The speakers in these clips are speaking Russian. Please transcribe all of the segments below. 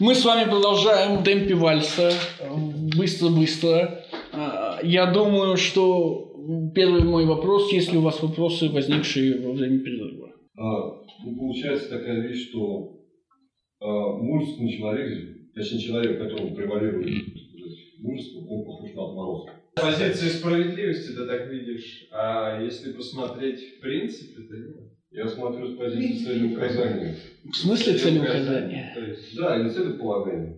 Мы с вами продолжаем в темпе вальса. Быстро-быстро. А, Я думаю, что первый мой вопрос, есть ли у вас вопросы, возникшие во время перерыва? А, ну, получается такая вещь, что а, мужественный человек, точнее человек, которому превалирует мужество, он похож на отморозка. Позиции справедливости ты так видишь, а если посмотреть в принципе, то нет. Я смотрю с позиции целеуказания. В смысле целеуказания? Есть, Да, или целеполагания.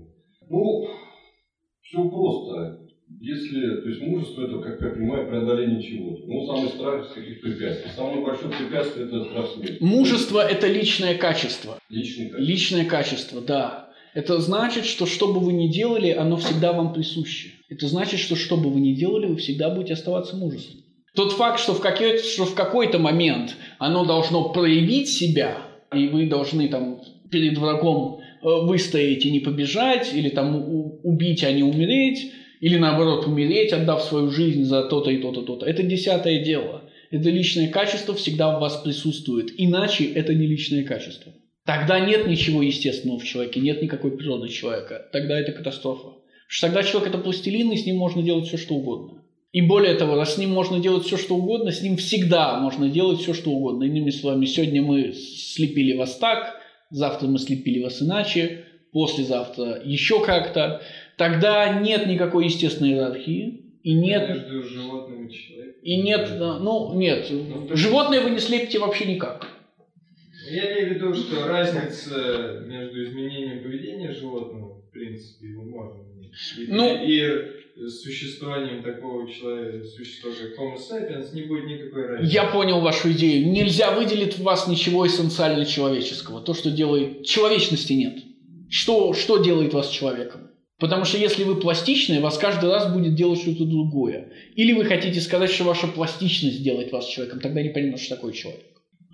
Ну, все просто. Если, то есть мужество это, как я понимаю, преодоление чего-то. Ну, самый страх из каких препятствий. Самое большое препятствие это страх смерти. Мужество – это личное качество. Личный качество. Личное качество, да. Это значит, что что бы вы ни делали, оно всегда вам присуще. Это значит, что что бы вы ни делали, вы всегда будете оставаться мужественным. Тот факт, что в, какой- какой-то момент оно должно проявить себя, и вы должны там перед врагом э, выстоять и не побежать, или там убить, а не умереть, или наоборот умереть, отдав свою жизнь за то-то и то-то, то-то. Это десятое дело. Это личное качество всегда в вас присутствует. Иначе это не личное качество. Тогда нет ничего естественного в человеке, нет никакой природы человека. Тогда это катастрофа. Потому что тогда человек это пластилин, и с ним можно делать все, что угодно. И более того, с ним можно делать все, что угодно, с ним всегда можно делать все, что угодно. Иными словами, сегодня мы слепили вас так, завтра мы слепили вас иначе, послезавтра еще как-то. Тогда нет никакой естественной иерархии, и нет между животным и человеком. и нет, ну, нет. Ну, Животное вы не слепите вообще никак. Я имею в виду, что разница между изменением поведения животного, в принципе, его можно иметь, и, Ну- и существованием такого человека, существа, как Homo sapiens, не будет никакой разницы. Я понял вашу идею. Нельзя выделить в вас ничего эссенциально человеческого. То, что делает... Человечности нет. Что, что делает вас человеком? Потому что если вы пластичны, вас каждый раз будет делать что-то другое. Или вы хотите сказать, что ваша пластичность делает вас человеком, тогда непонятно, что такое человек.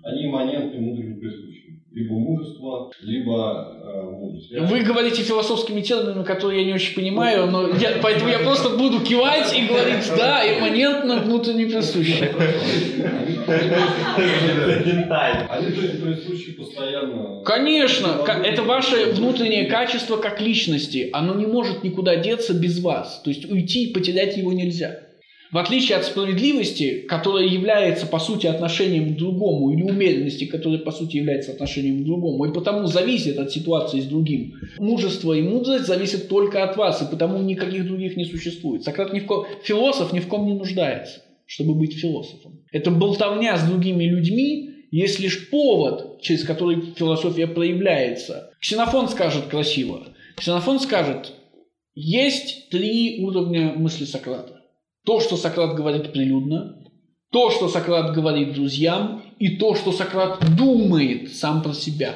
Они имманентны мудрым присущим. Либо мужество, либо э, мудрость. Вы говорите философскими терминами, которые я не очень понимаю, но я, поэтому я просто буду кивать и говорить, да, имманентно внутренне присуще. Они есть присущи постоянно. Конечно, это ваше внутреннее качество как личности. Оно не может никуда деться без вас. То есть уйти и потерять его нельзя. В отличие от справедливости, которая является по сути отношением к другому, или умеренности, которая по сути является отношением к другому, и потому зависит от ситуации с другим. Мужество и мудрость зависят только от вас, и потому никаких других не существует. Сократ ни в ко... философ ни в ком не нуждается, чтобы быть философом. Это болтовня с другими людьми, есть лишь повод, через который философия проявляется. Ксенофон скажет красиво. Ксенофон скажет, есть три уровня мысли Сократа. То, что Сократ говорит прилюдно, то, что Сократ говорит друзьям, и то, что Сократ думает сам про себя.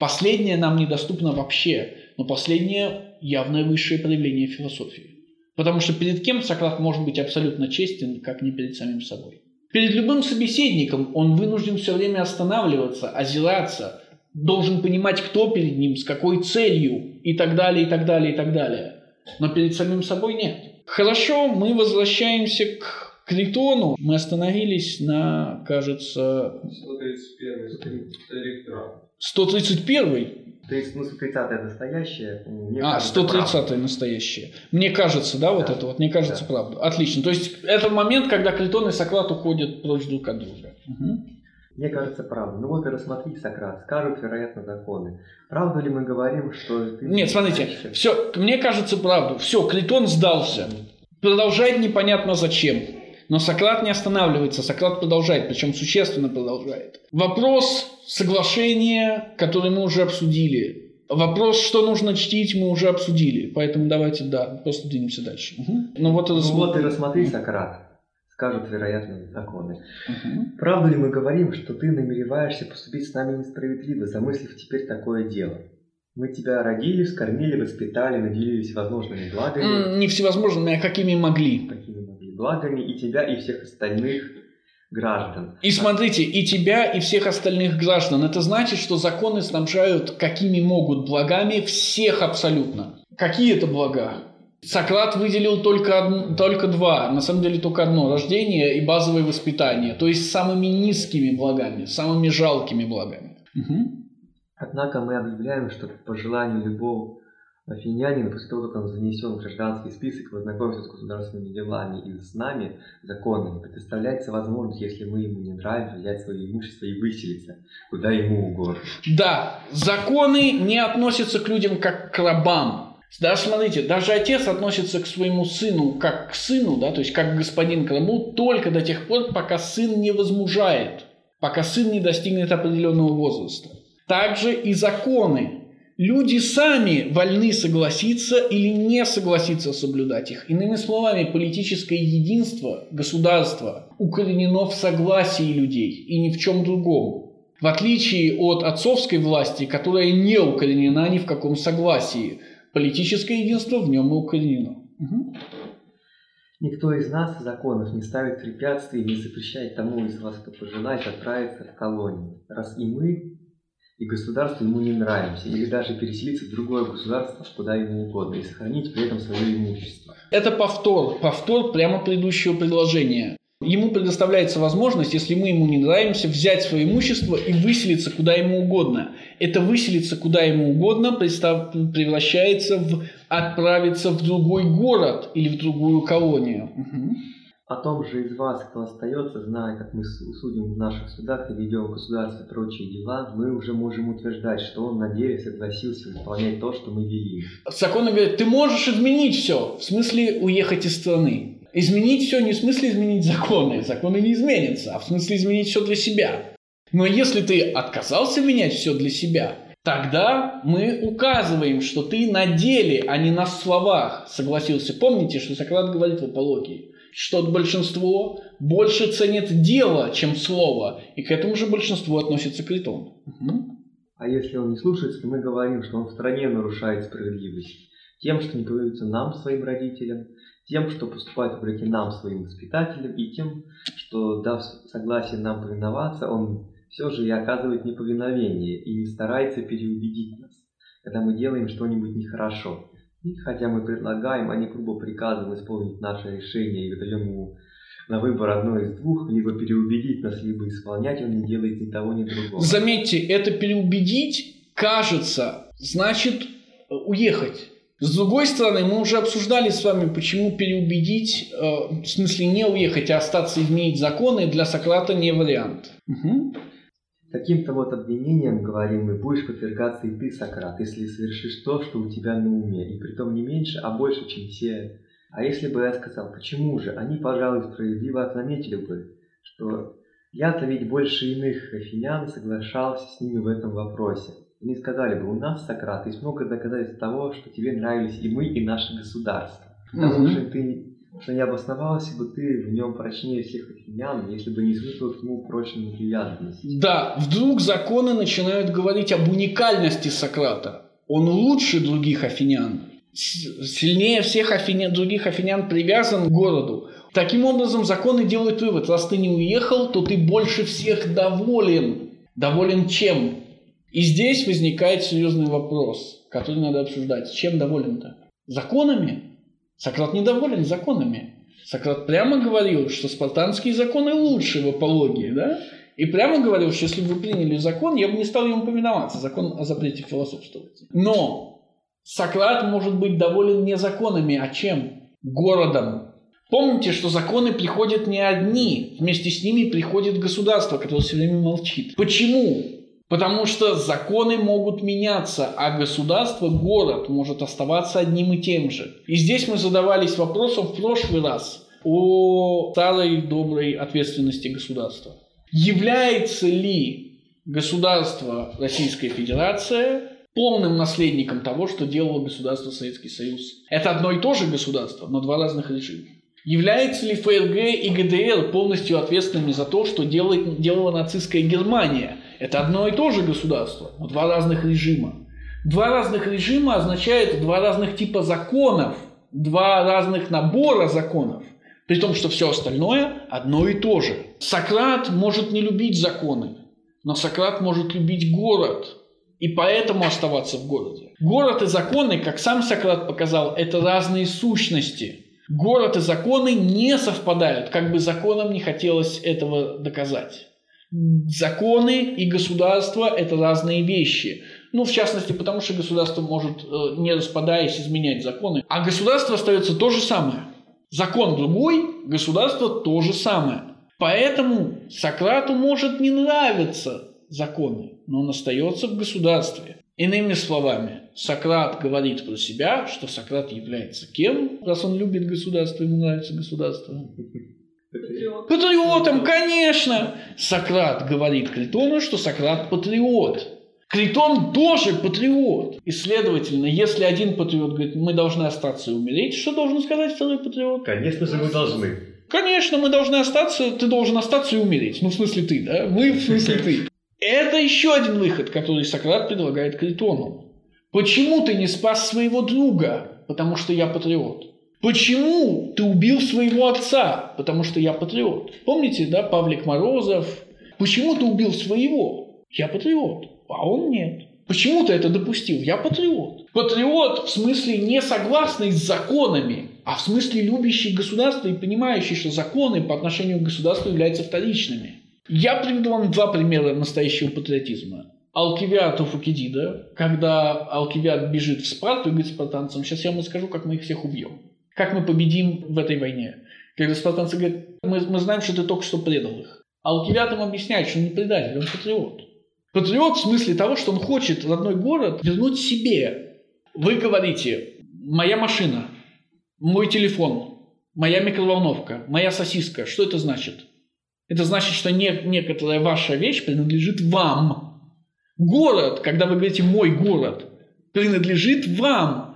Последнее нам недоступно вообще, но последнее явное высшее проявление философии. Потому что перед кем Сократ может быть абсолютно честен, как не перед самим собой. Перед любым собеседником он вынужден все время останавливаться, озираться, должен понимать, кто перед ним, с какой целью и так далее, и так далее, и так далее. Но перед самим собой нет. Хорошо, мы возвращаемся к Критону. Мы остановились на, кажется, 131 старик Трав. 131 То есть, ну, 130 настоящее. мне А, кажется, 130 настоящее. Мне кажется, да, вот Да. это вот, мне кажется, Да. правда. Отлично. То есть это момент, когда Критон и Сократ уходят прочь друг от друга. Мгм. Мне кажется, правда. Ну вот и рассмотри, Сократ. Скажут, вероятно, законы. Правду ли мы говорим, что ты... Нет, смотрите, все, мне кажется, правду. Все, Критон сдался. Продолжает непонятно зачем. Но Сократ не останавливается, Сократ продолжает, причем существенно продолжает. Вопрос соглашения, который мы уже обсудили. Вопрос, что нужно чтить, мы уже обсудили. Поэтому давайте, да, просто двинемся дальше. Мгм. Ну вот. Ну вот и рассмотри, Сократ. Скажут, вероятно, законы. Мгм. Правду ли мы говорим, что ты намереваешься поступить с нами несправедливо, замыслив теперь такое дело? Мы тебя родили, вскормили, воспитали, наделили всевозможными благами, Не всевозможными, а какими могли. какими могли благами, и тебя, и всех остальных граждан. И смотрите, и тебя, и всех остальных граждан. Это значит, что законы снабжают какими могут благами всех абсолютно. Какие это блага? Сократ выделил только, одн- только два, на самом деле только одно – рождение и базовое воспитание, то есть самыми низкими благами, самыми жалкими благами. Мгм. Однако мы объявляем, что по желанию любого Афинянин, после того, как он занесен в гражданский список, познакомится с государственными делами и с нами, законами, предоставляется возможность, если мы ему не нравимся, взять свое имущество и выселиться, куда ему угодно. Да, законы не относятся к людям как к рабам. Да, смотрите, даже отец относится к своему сыну как к сыну, да, то есть как господин к рабу, только до тех пор, пока сын не возмужает, пока сын не достигнет определенного возраста. Также и законы люди сами вольны согласиться или не согласиться соблюдать их. Иными словами, политическое единство государства укоренено в согласии людей и ни в чем другом. В отличие от отцовской власти, которая не укоренена ни в каком согласии, политическое единство в нем и укоренено. Угу. Никто из нас законов не ставит препятствий и не запрещает тому из вас, кто пожелает отправиться в колонию. Раз и мы и государству ему не нравимся, или даже переселиться в другое государство, куда ему угодно, и сохранить при этом свое имущество. Это повтор, повтор прямо предыдущего предложения. Ему предоставляется возможность, если мы ему не нравимся, взять свое имущество и выселиться куда ему угодно. Это выселиться куда ему угодно превращается в отправиться в другой город или в другую колонию. Угу. О том же из вас, кто остается, зная, как мы судим в наших судах и ведем государство и прочие дела, мы уже можем утверждать, что он на деле согласился выполнять то, что мы велим. Законы говорят, ты можешь изменить все, в смысле уехать из страны. Изменить все не в смысле изменить законы, законы не изменятся, а в смысле изменить все для себя. Но если ты отказался менять все для себя, тогда мы указываем, что ты на деле, а не на словах согласился. Помните, что Сократ говорит в апологии? что большинство больше ценит дело, чем слово, и к этому же большинству относится Критон. Угу. А если он не слушается, то мы говорим, что он в стране нарушает справедливость. Тем, что не повинуется нам, своим родителям, тем, что поступает вопреки нам, своим воспитателям, и тем, что, дав согласие нам повиноваться, он все же и оказывает неповиновение и не старается переубедить нас, когда мы делаем что-нибудь нехорошо. И хотя мы предлагаем, а не грубо приказываем исполнить наше решение и выдаем ему на выбор одно из двух, либо переубедить нас, либо исполнять, он не делает ни того, ни другого. Заметьте, это переубедить, кажется, значит э, уехать. С другой стороны, мы уже обсуждали с вами, почему переубедить, э, в смысле не уехать, а остаться изменить законы, для Сократа не вариант. Угу. Таким-то вот обвинением, говорим мы, будешь подвергаться и ты, Сократ, если совершишь то, что у тебя на уме, и притом не меньше, а больше, чем все. А если бы я сказал, почему же, они, пожалуй, справедливо заметили бы, что я-то ведь больше иных афинян соглашался с ними в этом вопросе. Они сказали бы, у нас, Сократ, есть много доказательств того, что тебе нравились и мы, и наше государство. Потому что ты что не обосновался бы ты в нем прочнее всех афинян, если бы не испытывал к нему прочную привязанность. Да, вдруг законы начинают говорить об уникальности Сократа. Он лучше других афинян, сильнее всех афинян, других афинян привязан к городу. Таким образом, законы делают вывод, раз ты не уехал, то ты больше всех доволен. Доволен чем? И здесь возникает серьезный вопрос, который надо обсуждать. Чем доволен-то? Законами? Сократ недоволен законами. Сократ прямо говорил, что спартанские законы лучше в апологии, да? И прямо говорил, что если бы вы приняли закон, я бы не стал ему повиноваться, закон о запрете философствовать. Но Сократ может быть доволен не законами, а чем? Городом. Помните, что законы приходят не одни, вместе с ними приходит государство, которое все время молчит. Почему? Потому что законы могут меняться, а государство, город может оставаться одним и тем же. И здесь мы задавались вопросом в прошлый раз о старой доброй ответственности государства. Является ли государство Российская Федерация полным наследником того, что делало государство Советский Союз? Это одно и то же государство, но два разных режима. Является ли ФРГ и ГДР полностью ответственными за то, что делает, делала нацистская Германия – это одно и то же государство, но два разных режима. Два разных режима означает два разных типа законов, два разных набора законов. При том, что все остальное одно и то же. Сократ может не любить законы, но Сократ может любить город и поэтому оставаться в городе. Город и законы, как сам Сократ показал, это разные сущности. Город и законы не совпадают, как бы законам не хотелось этого доказать. Законы и государство – это разные вещи. Ну, в частности, потому что государство может, э, не распадаясь, изменять законы. А государство остается то же самое. Закон другой, государство то же самое. Поэтому Сократу может не нравиться законы, но он остается в государстве. Иными словами, Сократ говорит про себя, что Сократ является кем, раз он любит государство, ему нравится государство. Патриот. Патриотом, конечно! Сократ говорит Критону, что Сократ патриот. Критон тоже патриот. И, следовательно, если один патриот говорит, мы должны остаться и умереть, что должен сказать второй патриот? Конечно же, вы должны. Конечно, мы должны остаться, ты должен остаться и умереть. Ну, в смысле ты, да? Мы, в смысле ты. Это еще один выход, который Сократ предлагает Критону. Почему ты не спас своего друга? Потому что я патриот. Почему ты убил своего отца? Потому что я патриот. Помните, да, Павлик Морозов? Почему ты убил своего? Я патриот. А он нет. Почему ты это допустил? Я патриот. Патриот в смысле не согласный с законами, а в смысле любящий государство и понимающий, что законы по отношению к государству являются вторичными. Я приведу вам два примера настоящего патриотизма. Алкивиад у Фукидида, когда Алкивиад бежит в Спарту и говорит спартанцам, сейчас я вам расскажу, как мы их всех убьем. Как мы победим в этой войне. Когда спартанцы говорят, мы, мы знаем, что ты только что предал их. А Алкивиад им объясняет, что он не предатель, он патриот. Патриот в смысле того, что он хочет родной город вернуть себе. Вы говорите, моя машина, мой телефон, моя микроволновка, моя сосиска. Что это значит? Это значит, что не, некоторая ваша вещь принадлежит вам. Город, когда вы говорите «мой город», принадлежит вам.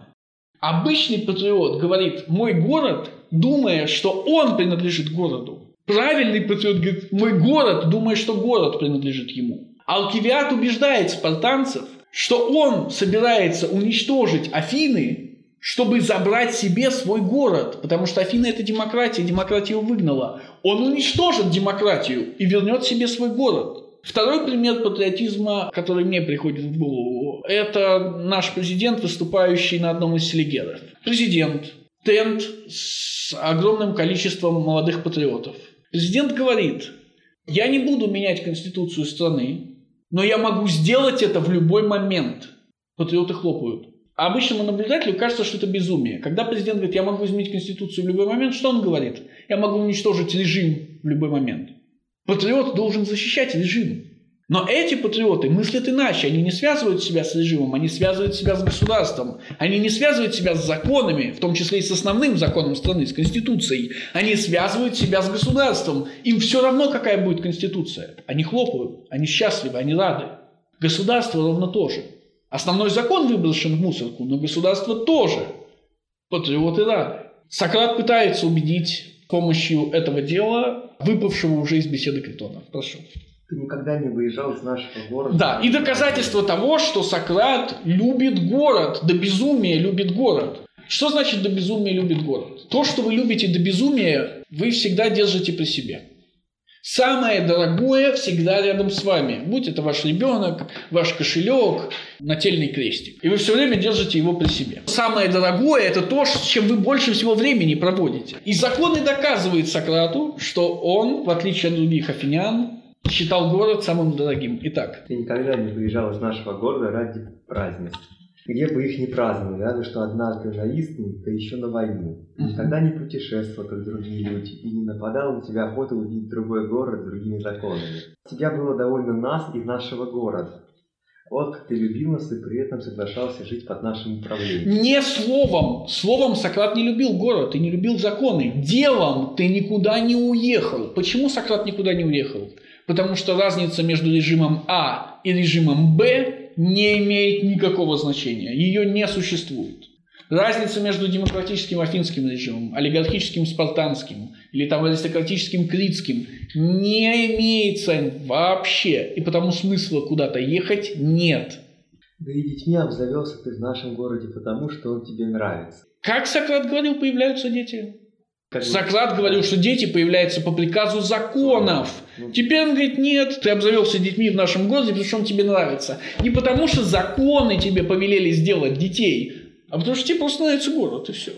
Обычный патриот говорит «мой город», думая, что он принадлежит городу. Правильный патриот говорит «мой город», думая, что город принадлежит ему. Алкивиад убеждает спартанцев, что он собирается уничтожить Афины, чтобы забрать себе свой город, потому что Афины – это демократия, демократия его выгнала. Он уничтожит демократию и вернет себе свой город. Второй пример патриотизма, который мне приходит в голову, это наш президент, выступающий на одном из селигеров. Президент, тент с огромным количеством молодых патриотов. Президент говорит, я не буду менять конституцию страны, но я могу сделать это в любой момент. Патриоты хлопают. А обычному наблюдателю кажется, что это безумие. Когда президент говорит, я могу изменить Конституцию в любой момент, что он говорит? Я могу уничтожить режим в любой момент. Патриот должен защищать режим. Но эти патриоты мыслят иначе. Они не связывают себя с режимом, они связывают себя с государством. Они не связывают себя с законами, в том числе и с основным законом страны, с Конституцией. Они связывают себя с государством. Им все равно, какая будет Конституция. Они хлопают, они счастливы, они рады. Государство ровно то же. Основной закон выброшен в мусорку, но государство тоже. Патриоты рады. Сократ пытается убедить помощью этого дела выпавшего уже из беседы Критона. Прошу. Ты никогда не выезжал из нашего города. Да, и доказательство того, что Сократ любит город, до безумия любит город. Что значит до безумия любит город? То, что вы любите до безумия, вы всегда держите при себе. Самое дорогое всегда рядом с вами. Будь это ваш ребенок, ваш кошелек, нательный крестик. И вы все время держите его при себе. Самое дорогое – это то, с чем вы больше всего времени проводите. И законы доказывают Сократу, что он, в отличие от других афинян, считал город самым дорогим. Итак, Ты никогда не выезжал из нашего города ради празднеств. Где бы их не праздновали, разве что однажды на да еще на войну. Мгм. Никогда не путешествовал, как другие люди, и не нападал на тебя охота увидеть другой город другими законами. Тебя было довольно нас и нашего города. Вот как ты любил нас и при этом соглашался жить под нашим управлением. не словом. Словом Сократ не любил город и не любил законы. Делом ты никуда не уехал. Почему Сократ никуда не уехал? Потому что разница между режимом А и режимом Б не имеет никакого значения. Ее не существует. Разница между демократическим афинским режимом, олигархическим спартанским или там аристократическим критским не имеется вообще. И потому смысла куда-то ехать нет. Да и детьми обзавелся ты в нашем городе потому, что он тебе нравится. Как Сократ говорил, появляются дети? Как Сократ говорил, что дети появляются по приказу законов. Ну, Теперь он говорит, нет, ты обзавелся детьми в нашем городе, потому что он тебе нравится. Не потому что законы тебе повелели сделать детей, а потому что тебе просто нравится город, и все.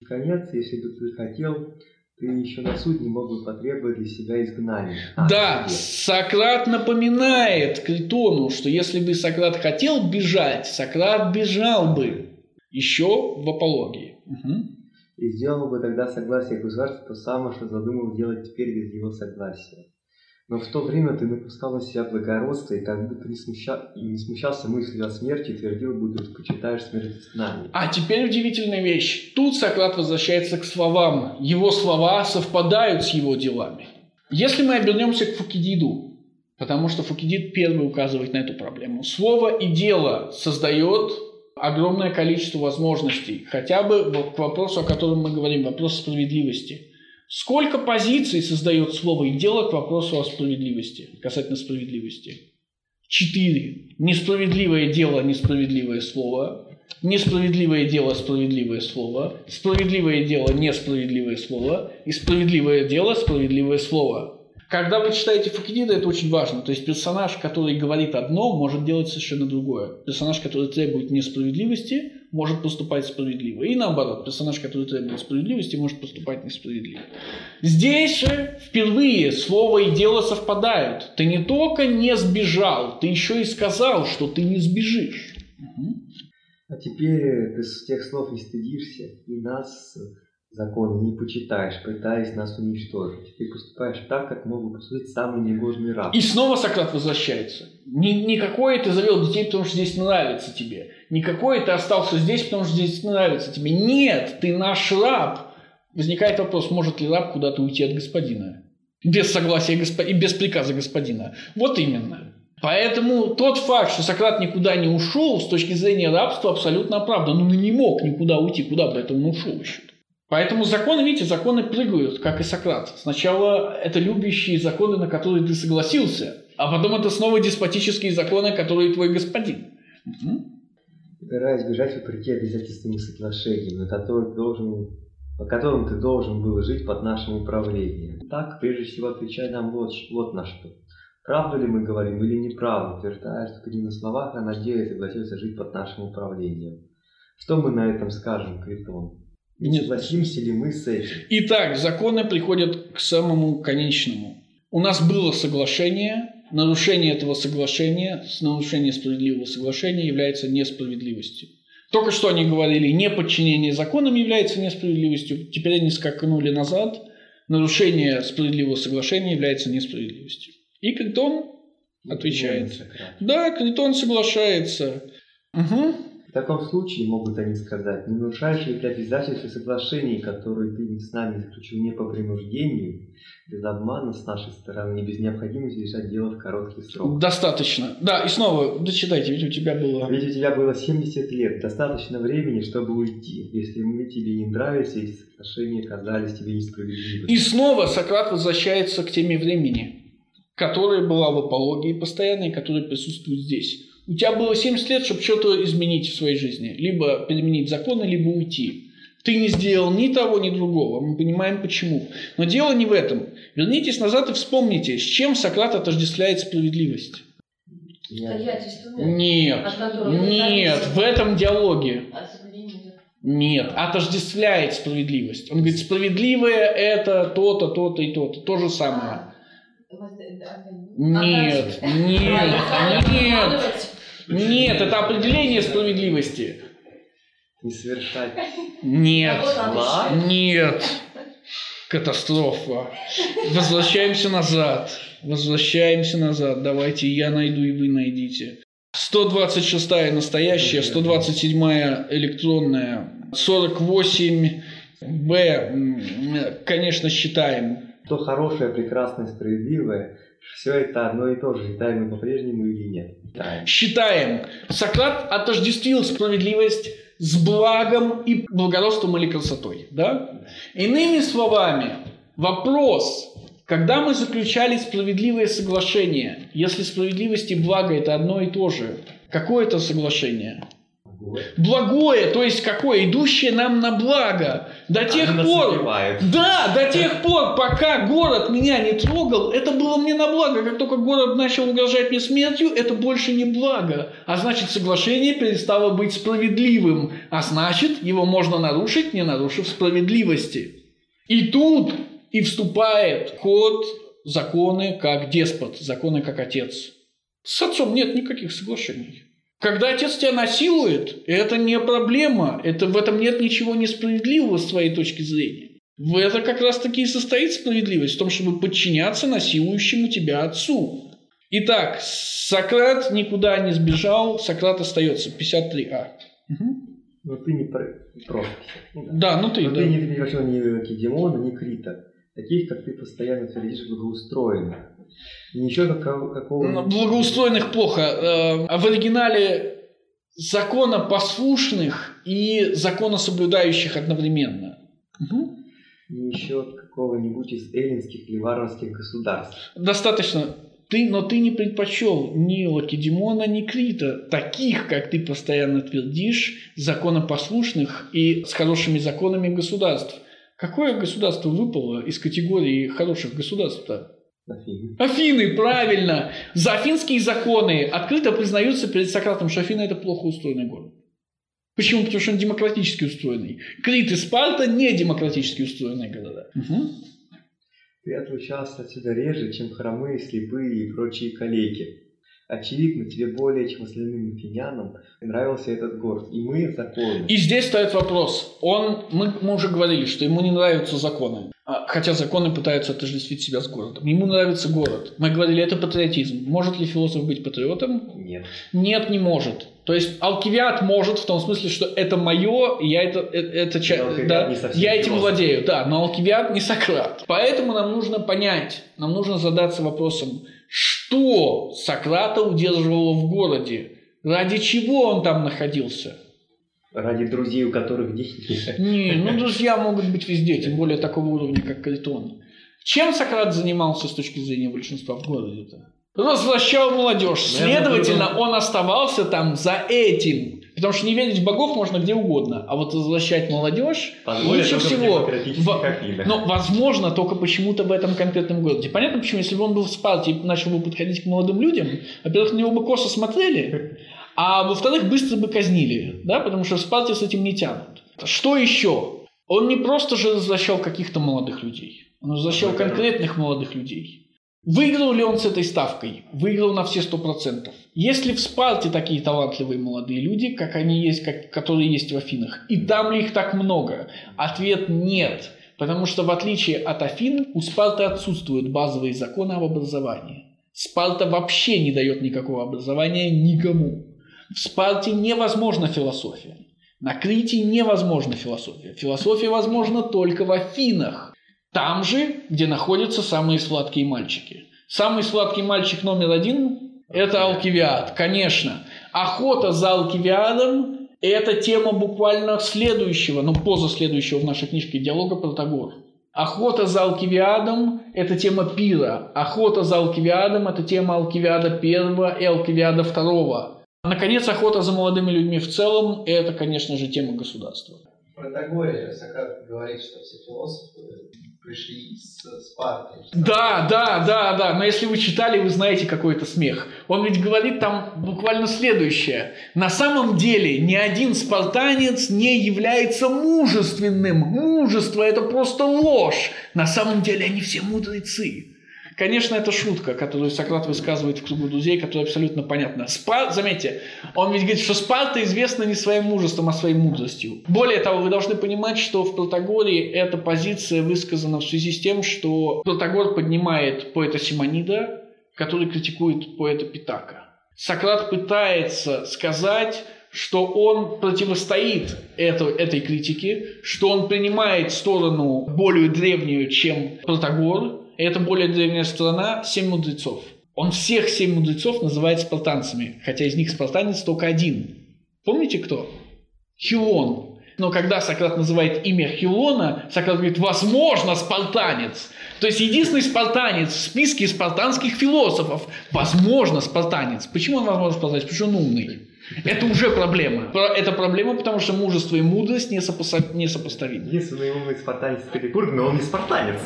Наконец, если бы ты хотел, ты еще на суд не мог бы потребовать для себя изгнания. А, да, тебе. Сократ напоминает Критону, что если бы Сократ хотел бежать, Сократ бежал бы еще в апологии. Угу. И сделал бы тогда согласие государства то самое, что задумал делать теперь без его согласия. Но в то время ты напускал на себя благородство и как будто не, смуща... не смущался мыслью о смерти и твердил, будто предпочитаешь смерть с нами. А теперь удивительная вещь. Тут Сократ возвращается к словам. Его слова совпадают с его делами. Если мы обернемся к Фукидиду, потому что Фукидид первый указывает на эту проблему. Слово и дело создает огромное количество возможностей, хотя бы к вопросу, о котором мы говорим, вопрос справедливости – Сколько позиций создает слово и дело к вопросу о справедливости, касательно справедливости? Четыре. Несправедливое дело – несправедливое слово. Несправедливое дело – справедливое слово. Справедливое дело – несправедливое слово. И справедливое дело – справедливое слово. Когда вы читаете Фукидида, это очень важно. То есть персонаж, который говорит одно, может делать совершенно другое. Персонаж, который требует несправедливости, может поступать справедливо. И наоборот, персонаж, который требует справедливости, может поступать несправедливо. Здесь же впервые слово и дело совпадают. Ты не только не сбежал, ты еще и сказал, что ты не сбежишь. Угу. А теперь ты с тех слов не стыдишься и нас законы не почитаешь, пытаясь нас уничтожить. Ты поступаешь так, как мог бы поступить самый негодный раб. И снова Сократ возвращается. Ни, никакое ты завел детей, потому что здесь нравится тебе. Никакое ты остался здесь, потому что здесь нравится тебе. Нет, ты наш раб. Возникает вопрос, может ли раб куда-то уйти от господина? Без согласия господина и без приказа господина. Вот именно. Поэтому тот факт, что Сократ никуда не ушел, с точки зрения рабства, абсолютно оправдан. Он не мог никуда уйти, куда бы это он ушел еще. Поэтому законы, видите, законы прыгают, как и Сократ. Сначала это любящие законы, на которые ты согласился, а потом это снова деспотические законы, которые твой господин. Угу. Пора избежать вопреки обязательствам и соглашениям, на которые должен, по которым ты должен был жить под нашим управлением. Так, прежде всего, отвечай нам вот, вот на что. Правду ли мы говорим или неправду, утверждая, что ты не на словах, а на деле согласился жить под нашим управлением? Что мы на этом скажем, Критон? Не согласимся ли мы с этим? Итак, законы приходят к самому конечному. У нас было соглашение, нарушение этого соглашения, нарушение справедливого соглашения является несправедливостью. Только что они говорили, неподчинение законам является несправедливостью, теперь они скакнули назад, нарушение справедливого соглашения является несправедливостью. И Критон отвечает. Да, Критон соглашается. Угу. В таком случае, могут они сказать, не нарушаешь ли ты обязательств и соглашений, которые ты с нами заключил не по принуждению, без обмана с нашей стороны, без необходимости решать дело в короткий срок. Достаточно. Да, и снова, дочитайте, ведь у тебя было... Ведь у тебя было 70 лет, достаточно времени, чтобы уйти. Если мы тебе не нравились, эти соглашения казались тебе несправедливыми. И снова Сократ возвращается к теме времени, которая была в апологии постоянной, которая присутствует здесь. У тебя было 70 лет, чтобы что-то изменить в своей жизни. Либо переменить законы, либо уйти. Ты не сделал ни того, ни другого. Мы понимаем почему. Но дело не в этом. Вернитесь назад и вспомните, с чем Сократ отождествляет справедливость. Нет, нет, в этом диалоге. Нет, отождествляет справедливость. Он говорит, справедливое это то-то, то-то и то-то. То же самое. Нет, нет, нет. Нет, это определение справедливости. Не совершать. Нет. Нет. Катастрофа. Возвращаемся назад. Возвращаемся назад. Давайте я найду и вы найдите. 126 настоящая, 127 электронная, 48 Б, конечно, считаем. То хорошее, прекрасное, справедливое – все это одно и то же, считаем мы по-прежнему или нет? Считаем. Считаем. Сократ отождествил справедливость с благом и благородством или красотой. Да? Иными словами, вопрос, когда мы заключали справедливое соглашение, если справедливость и благо это одно и то же, какое это соглашение? Благое, то есть какое? Идущее нам на благо. До тех Она пор... Да, до тех пор, пока город меня не трогал, это было мне на благо. Как только город начал угрожать мне смертью, это больше не благо. А значит, соглашение перестало быть справедливым. А значит, его можно нарушить, не нарушив справедливости. И тут и вступает ход законы как деспот, законы как отец. С отцом нет никаких соглашений. Когда отец тебя насилует, это не проблема, это, в этом нет ничего несправедливого с твоей точки зрения. В это как раз таки и состоит справедливость, в том, чтобы подчиняться насилующему тебя отцу. Итак, Сократ никуда не сбежал, Сократ остается, 53А. Угу. Но ты не про... Ну, да. ну ты, Но да. ты не приглашал ни Кидимона, ни Крита. Таких, как ты постоянно твердишь, благоустроенных. Ничего какого... какого... Благоустроенных плохо. Э, а в оригинале законопослушных и законособлюдающих одновременно. Угу еще какого-нибудь из эллинских или варварских государств. Достаточно. Ты, но ты не предпочел ни Лакедемона, ни Крита, таких, как ты постоянно твердишь, законопослушных и с хорошими законами государств. Какое государство выпало из категории хороших государств-то? Афины. Афины, правильно. За афинские законы открыто признаются перед Сократом, что Афина – это плохо устроенный город. Почему? Потому что он демократически устроенный. Крит и Спарта не демократически устроенные города. Угу. Ты отлучался отсюда реже, чем хромые, слепые и прочие калеки. Очевидно, тебе более чем остальным финянам нравился этот город. И мы законы. И здесь стоит вопрос. Он, мы, мы уже говорили, что ему не нравятся законы. А, хотя законы пытаются отождествить себя с городом. Ему нравится город. Мы говорили, это патриотизм. Может ли философ быть патриотом? Нет. Нет, не может. То есть Алкивиад может в том смысле, что это мое, я это, это, это да, я этим владею, да, но Алкивиад не Сократ. Поэтому нам нужно понять, нам нужно задаться вопросом, что Сократа удерживало в городе? Ради чего он там находился? Ради друзей, у которых денег Не, ну друзья могут быть везде, тем более такого уровня, как Критон. Чем Сократ занимался с точки зрения большинства в городе-то? Возвращал молодежь. Следовательно, он оставался там за этим. Потому что не верить в богов можно где угодно, а вот возвращать молодежь Позволит лучше всего. В... Но возможно только почему-то в этом конкретном городе. Понятно почему? Если бы он был в Спарте и начал бы подходить к молодым людям, во-первых, на него бы косо смотрели, а во-вторых, быстро бы казнили, да, потому что в Спарте с этим не тянут. Что еще? Он не просто же возвращал каких-то молодых людей, он возвращал конкретных молодых людей. Выиграл ли он с этой ставкой? Выиграл на все сто процентов. Если в Спарте такие талантливые молодые люди, как они есть, как, которые есть в Афинах, и там ли их так много? Ответ нет. Потому что в отличие от Афин, у Спарты отсутствуют базовые законы об образовании. Спарта вообще не дает никакого образования никому. В Спарте невозможна философия. На Крите невозможна философия. Философия возможна только в Афинах. Там же, где находятся самые сладкие мальчики. Самый сладкий мальчик номер один – это Алкивиад, конечно. Охота за Алкивиадом – это тема буквально следующего, ну, поза следующего в нашей книжке диалога Протагор. Охота за Алкивиадом – это тема пира. Охота за Алкивиадом – это тема Алкивиада первого и Алкивиада второго. Наконец, охота за молодыми людьми в целом – это, конечно же, тема государства. В Протагоре Сократ говорит, что все философы пришли с Спарты. Да, да, да, да. Но если вы читали, вы знаете какой это смех. Он ведь говорит там буквально следующее. На самом деле ни один спартанец не является мужественным. Мужество – это просто ложь. На самом деле они все мудрецы. Конечно, это шутка, которую Сократ высказывает в кругу друзей, которая абсолютно понятна. Спар... Заметьте, он ведь говорит, что Спарта известна не своим мужеством, а своей мудростью. Более того, вы должны понимать, что в Протагоре эта позиция высказана в связи с тем, что Протагор поднимает поэта Симонида, который критикует поэта Питака. Сократ пытается сказать, что он противостоит это, этой критике, что он принимает сторону более древнюю, чем Протагор, это более древняя страна, семь мудрецов. Он всех семь мудрецов называет спартанцами, хотя из них спартанец только один. Помните кто? Хилон. Но когда Сократ называет имя Хилона, Сократ говорит, возможно, спартанец. То есть единственный спартанец в списке спартанских философов. Возможно, спартанец. Почему он возможно спартанец? Потому что он умный. Это уже проблема. Это проблема, потому что мужество и мудрость несопоставимы. Единственный умный спартанец это Ликург, но он не спартанец.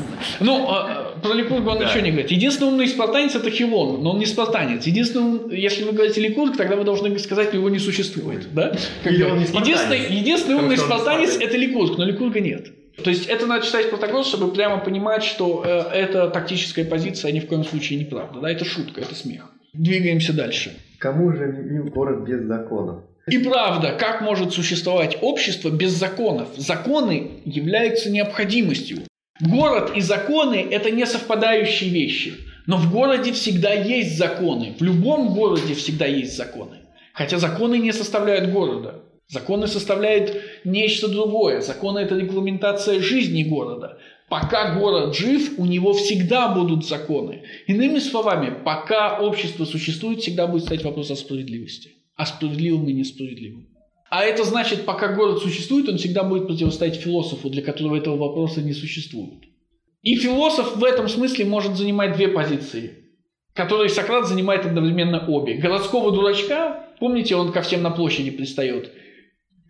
Ну, а, про Ликурга он да. ничего не говорит. Единственный умный спартанец это Хилон, но он не спартанец. Единственный, если вы говорите Ликург, тогда вы должны сказать, что его не существует. Да? Или он не единственный, единственный умный спартанец это Ликург, но Ликурга нет. То есть это надо читать Протагор, чтобы прямо понимать, что э, это тактическая позиция ни в коем случае не правда. Да, это шутка, это смех. Двигаемся дальше. Кому же мил город без законов? И правда, как может существовать общество без законов? Законы являются необходимостью. Город и законы – это не совпадающие вещи. Но в городе всегда есть законы. В любом городе всегда есть законы. Хотя законы не составляют города. Законы составляют нечто другое. Законы – это регламентация жизни города. Пока город жив, у него всегда будут законы. Иными словами, пока общество существует, всегда будет стоять вопрос о справедливости. О справедливом и несправедливом. А это значит, пока город существует, он всегда будет противостоять философу, для которого этого вопроса не существует. И философ в этом смысле может занимать две позиции, которые Сократ занимает одновременно обе. Городского дурачка, помните, он ко всем на площади пристает,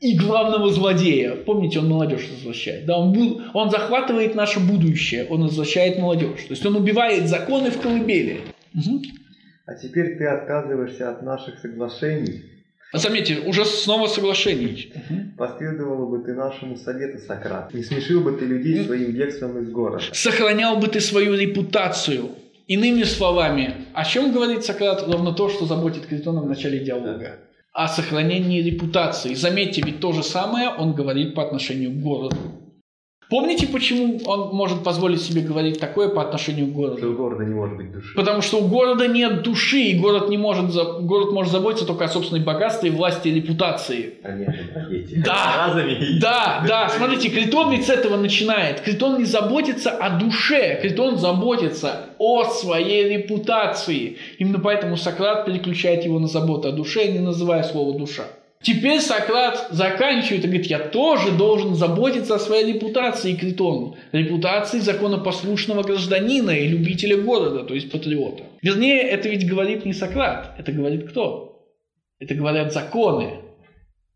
и главного злодея. Помните, он молодежь возвращает. Да, он, он захватывает наше будущее, он возвращает молодежь. То есть он убивает законы в колыбели. Угу. А теперь ты отказываешься от наших соглашений. Заметьте, уже снова соглашение. Угу. Последовало бы ты нашему совету, Сократ. Не смешил бы ты людей своим бегством из города. Сохранял бы ты свою репутацию. Иными словами, о чем говорит Сократ? Ровно то, что заботит Критона в начале диалога о сохранении репутации. Заметьте, ведь то же самое он говорит по отношению к городу. Помните, почему он может позволить себе говорить такое по отношению к городу? Что у города не может быть души. Потому что у города нет души, и город, не может, город может заботиться только о собственной богатстве, власти и репутации. А нет, трагедия. Да, Разами. да, да. Смотрите, Критон ведь с этого начинает. Критон не заботится о душе, Критон заботится о своей репутации. Именно поэтому Сократ переключает его на заботу о душе, не называя слово «душа». Теперь Сократ заканчивает и говорит, я тоже должен заботиться о своей репутации, Критон. Репутации законопослушного гражданина и любителя города, то есть патриота. Вернее, это ведь говорит не Сократ, это говорит кто? Это говорят законы.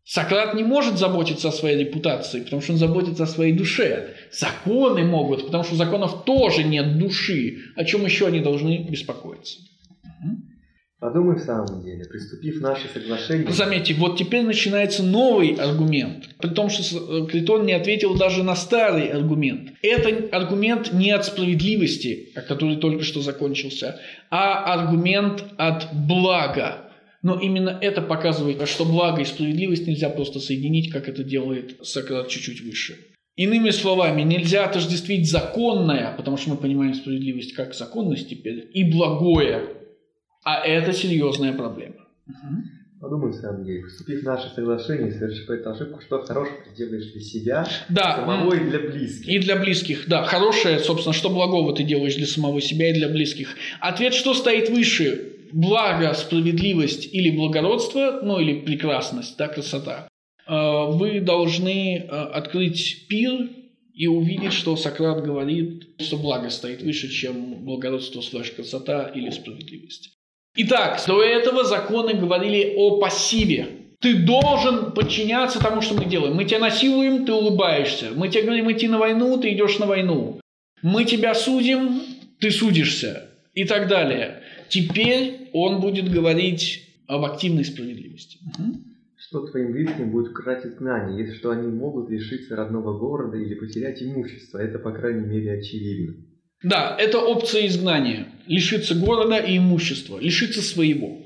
Сократ не может заботиться о своей репутации, потому что он заботится о своей душе. Законы могут, потому что у законов тоже нет души. О чем еще они должны беспокоиться? Подумай в самом деле, приступив наше соглашение... Заметьте, вот теперь начинается новый аргумент, при том, что Критон не ответил даже на старый аргумент. Это аргумент не от справедливости, который только что закончился, а аргумент от блага. Но именно это показывает, что благо и справедливость нельзя просто соединить, как это делает Сократ чуть-чуть выше. Иными словами, нельзя отождествить законное, потому что мы понимаем справедливость как законность теперь, и благое, а это серьезная проблема. Подумай, на самом деле, вступив в наше соглашение, совершив эту ошибку, что хорошего ты делаешь для себя, да, самого и для близких. И для близких, да. Хорошее, собственно, что благого ты делаешь для самого себя и для близких. Ответ, что стоит выше? Благо, справедливость или благородство, ну или прекрасность, да, красота. Э, вы должны э, открыть пир и увидеть, что Сократ говорит, что благо стоит выше, чем благородство слэш красота или справедливость. Итак, до этого законы говорили о пассиве. Ты должен подчиняться тому, что мы делаем. Мы тебя насилуем, ты улыбаешься. Мы тебе говорим идти на войну, ты идешь на войну. Мы тебя судим, ты судишься. И так далее. Теперь он будет говорить об активной справедливости. Что твоим близким будет крать изгнание, если что они могут лишиться родного города или потерять имущество. Это, по крайней мере, очевидно. Да, это опция изгнания. Лишиться города и имущества. Лишиться своего.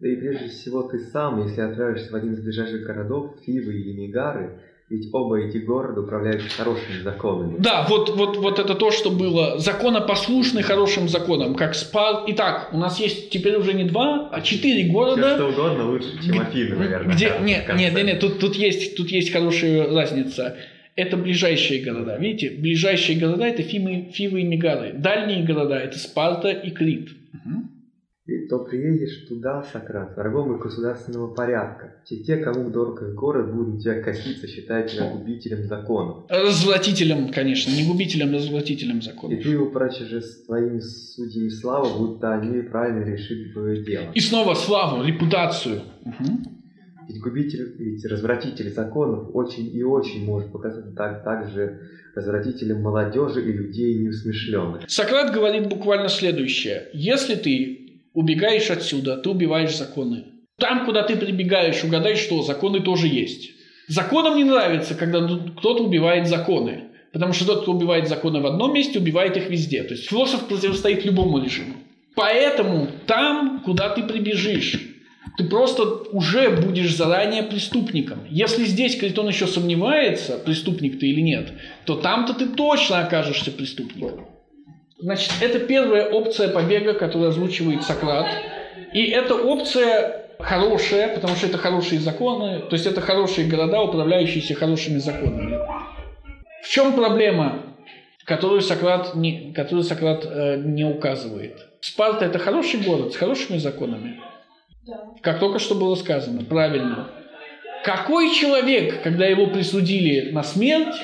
Да и прежде всего ты сам, если отправишься в один из ближайших городов, Фивы или Мигары, ведь оба эти города управляются хорошими законами. Да, вот, вот, вот это то, что было законопослушны хорошим законам, как Спар. Итак, у нас есть теперь уже не два, а четыре города. Все что угодно лучше, чем Афины, наверное. Где, нет, нет, нет, нет, тут, тут, есть, тут есть хорошая разница это ближайшие города. Видите, ближайшие города это Фимы, Фивы и Мегары. Дальние города это Спарта и Крит. Угу. И то приедешь туда, Сократ, врагом государственного порядка. Все те, кому дорог их город, будут тебя коситься, считая тебя губителем законов. Развратителем, конечно, не губителем, а развратителем законов. И ты упрочишь же своими судьями славу, будто они правильно решили твое дело. И снова славу, репутацию. Угу. Ведь губитель, ведь развратитель законов очень и очень может показаться так, также развратителем молодежи и людей неусмышленных. Сократ говорит буквально следующее. Если ты убегаешь отсюда, ты убиваешь законы. Там, куда ты прибегаешь, угадай что, законы тоже есть. Законам не нравится, когда кто-то убивает законы. Потому что тот, кто убивает законы в одном месте, убивает их везде. То есть философ противостоит любому режиму. Поэтому там, куда ты прибежишь, ты просто уже будешь заранее преступником. Если здесь Критон еще сомневается, преступник ты или нет, то там-то ты точно окажешься преступником. Значит, это первая опция побега, которую озвучивает Сократ. И эта опция хорошая, потому что это хорошие законы, то есть это хорошие города, управляющиеся хорошими законами. В чем проблема, которую Сократ не, которую Сократ э, не указывает? Спарта это хороший город с хорошими законами. Как только что было сказано, правильно. Какой человек, когда его присудили на смерть,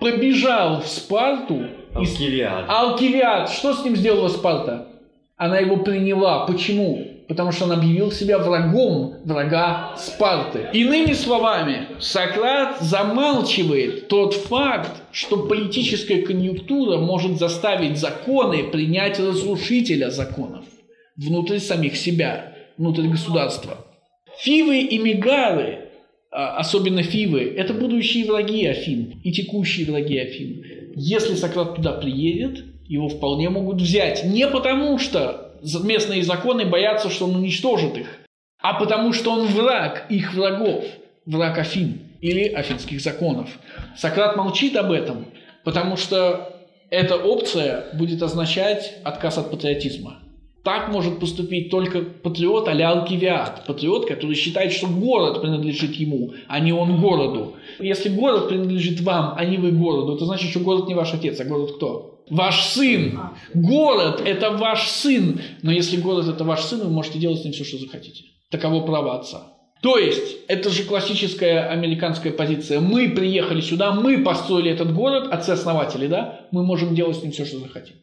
побежал в Спарту? Алкивиад. Алкивиад. Что с ним сделала Спарта? Она его приняла. Почему? Потому что он объявил себя врагом врага Спарты. Иными словами, Сократ замалчивает тот факт, что политическая конъюнктура может заставить законы принять разрушителя законов внутри самих себя внутрь государства. Фивы и Мегары, а, особенно Фивы, это будущие враги Афин и текущие враги Афин. Если Сократ туда приедет, его вполне могут взять. Не потому, что местные законы боятся, что он уничтожит их, а потому, что он враг их врагов, враг Афин или афинских законов. Сократ молчит об этом, потому что эта опция будет означать отказ от патриотизма. Так может поступить только патриот а-ля Алкивиад. Патриот, который считает, что город принадлежит ему, а не он городу. Если город принадлежит вам, а не вы городу, то значит, что город не ваш отец, а город кто? Ваш сын. Город – это ваш сын. Но если город – это ваш сын, вы можете делать с ним все, что захотите. Таково право отца. То есть, это же классическая американская позиция. Мы приехали сюда, мы построили этот город, отцы-основатели, да? Мы можем делать с ним все, что захотим.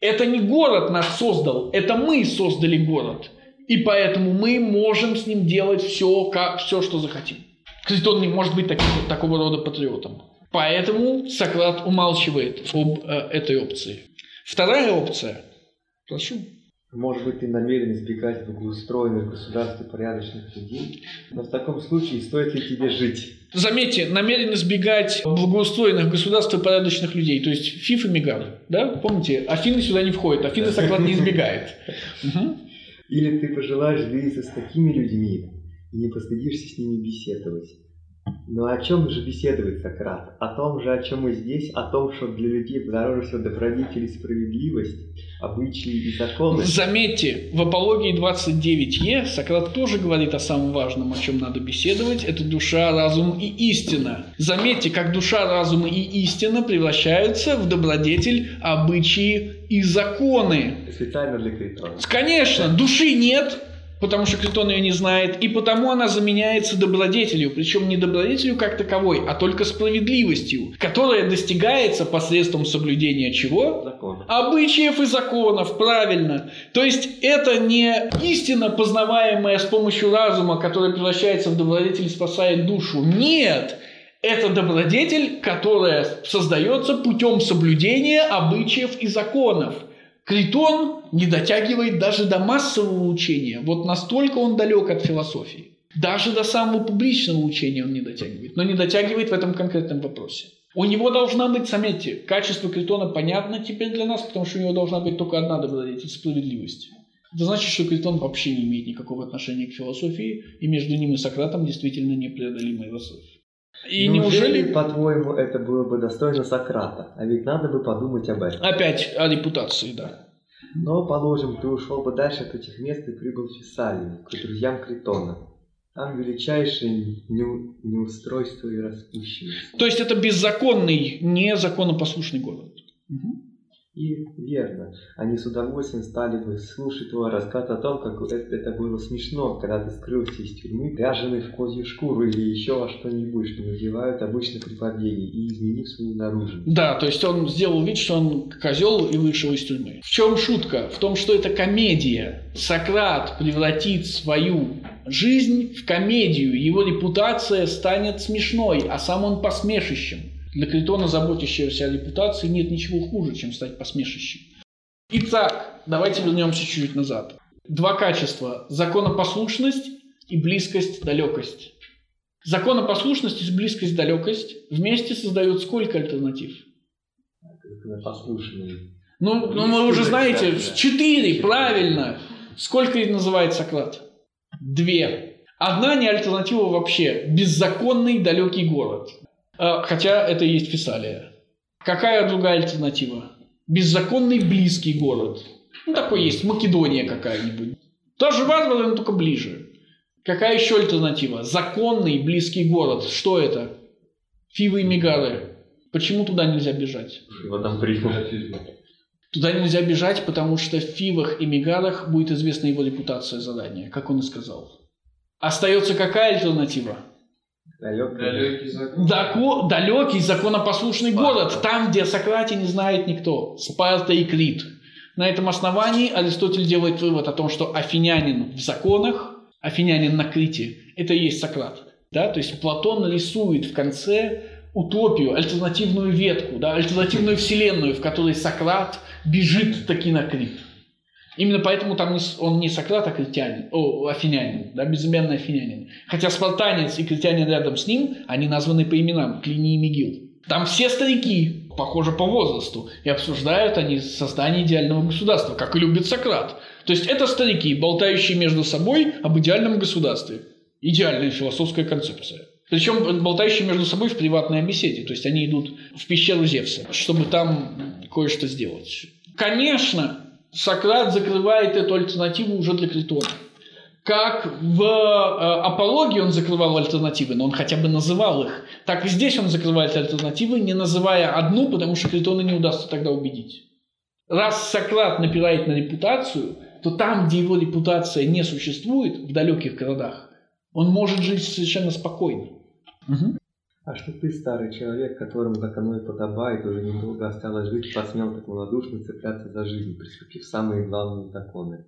Это не город нас создал, это мы создали город. И поэтому мы можем с ним делать все, как, все что захотим. Критон не может быть таким, такого рода патриотом. Поэтому Сократ умалчивает об э, этой опции. Вторая опция. Прошу. Может быть, ты намерен избегать благоустроенных государств и порядочных людей, но в таком случае стоит ли тебе жить? Заметьте, намерен избегать благоустроенных государств и порядочных людей, то есть ФИФ и Мегар. Да? Помните, Афины сюда не входят, Афины Сократ не избегает. Или ты пожелаешь двигаться с такими людьми и не постыдишься с ними беседовать. Но о чем же беседует Сократ? О том же, о чем и здесь, о том, что для людей дороже всего добродетель и справедливость, обычаи и законы. Заметьте, в апологии 29е Сократ тоже говорит о самом важном, о чем надо беседовать. Это душа, разум и истина. Заметьте, как душа, разум и истина превращаются в добродетель, обычаи и законы. Специально для Критона. Конечно, души нет, потому что Критон ее не знает, и потому она заменяется добродетелью, причем не добродетелью как таковой, а только справедливостью, которая достигается посредством соблюдения чего? Закон. Обычаев и законов, правильно. То есть это не истина, познаваемая с помощью разума, которая превращается в добродетель и спасает душу. Нет! Это добродетель, которая создается путем соблюдения обычаев и законов – Критон не дотягивает даже до массового учения. Вот настолько он далек от философии. Даже до самого публичного учения он не дотягивает. Но не дотягивает в этом конкретном вопросе. У него должна быть, заметьте, качество Критона понятно теперь для нас, потому что у него должна быть только одна добродетель – справедливость. Это значит, что Критон вообще не имеет никакого отношения к философии, и между ним и Сократом действительно непреодолимый разрыв. И неужели, неужели, по-твоему, это было бы достойно Сократа? А ведь надо бы подумать об этом. Опять о репутации, да. Но, положим, ты ушел бы дальше от этих мест и прибыл в Фессалию, к друзьям Критона. Там величайшее не, неустройство и распущенность. То есть это беззаконный, незаконопослушный город. Угу. И верно, они с удовольствием стали бы слушать твой рассказ о том, как это, было смешно, когда ты скрылся из тюрьмы, ряженый в козью шкуру или еще что-нибудь, что надевают обычно при побеге, и изменив свою наружность. Да, то есть он сделал вид, что он козел и вышел из тюрьмы. В чем шутка? В том, что это комедия. Сократ превратит свою жизнь в комедию, его репутация станет смешной, а сам он посмешищем. Для Критона, заботящегося о репутации, нет ничего хуже, чем стать посмешищем. Итак, давайте вернемся чуть-чуть назад. Два качества – законопослушность и близкость, далекость. Законопослушность и близкость, далекость вместе создают сколько альтернатив? Послушные. Ну, ну вы уже знаете, четыре, правильно. Сколько их называет Сократ? Две. Одна не альтернатива вообще. Беззаконный далекий город. А, Хотя это и есть Фессалия. Какая другая альтернатива? Беззаконный близкий город. Ну, такой есть, Македония какая-нибудь. Тоже варвары, но только ближе. Какая еще альтернатива? Законный близкий город. Что это? Фивы и Мегары. Почему туда нельзя бежать? Там. Туда нельзя бежать, потому что в Фивах и Мегарах будет известна его репутация заранее, как он и сказал. Остается какая альтернатива? Далекий. Далекий закон. Дако- далекий законопослушный город, там, где о Сократе не знает никто. Спарта и Крит. На этом основании Аристотель делает вывод о том, что афинянин в законах, афинянин на Крите, это и есть Сократ. Да? То есть Платон рисует в конце утопию, альтернативную ветку, да, альтернативную вселенную, в которой Сократ бежит таки на Крит. Именно поэтому там он не Сократ, а критянин, о, афинянин, да, безымянный афинянин. Хотя спартанец и критянин рядом с ним, они названы по именам, Клиний и Мигил. Там все старики, похоже по возрасту, и обсуждают они создание идеального государства, как и любит Сократ. То есть это старики, болтающие между собой об идеальном государстве. Идеальная философская концепция. Причем болтающие между собой в приватной беседе. То есть они идут в пещеру Зевса, чтобы там кое-что сделать. Конечно, Сократ закрывает эту альтернативу уже для Критона. Как в э, апологии он закрывал альтернативы, но он хотя бы называл их. Так и здесь он закрывает альтернативы, не называя одну, потому что Критона не удастся тогда убедить. Раз Сократ напирает на репутацию, то там, где его репутация не существует, в далеких городах, он может жить совершенно спокойно. А что ты, старый человек, которому так оно и подобает, уже недолго осталось жить, посмел так малодушно цепляться за жизнь, приступив самые главные законы?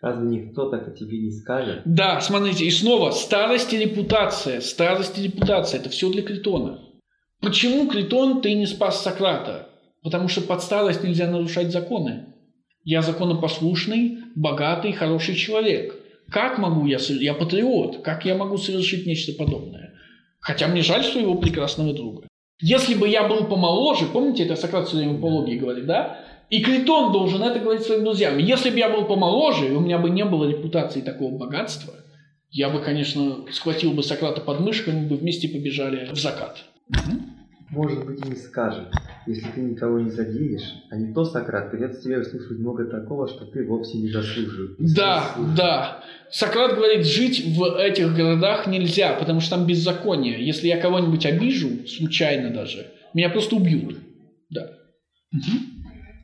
Разве никто так о тебе не скажет? Да, смотрите, и снова старость и репутация, старость и репутация, это все для Критона. Почему Критон ты не спас Сократа? Потому что под старость нельзя нарушать законы. Я законопослушный, богатый, хороший человек. Как могу я, я патриот, как я могу совершить нечто подобное? Хотя мне жаль своего прекрасного друга. Если бы я был помоложе, помните, это Сократ все время в апологии говорит, да? И Критон должен это говорить своим друзьям. Если бы я был помоложе, и у меня бы не было репутации такого богатства, я бы, конечно, схватил бы Сократа под мышку, и мы бы вместе побежали в закат. Может быть, и не скажет. Если ты никого не заденешь, а не то Сократ придется тебе услышать много такого, что ты вовсе не заслуживаешь. Да, заслуживаешь. да. Сократ говорит, жить в этих городах нельзя, потому что там беззаконие. Если я кого-нибудь обижу, случайно даже, меня просто убьют. Да.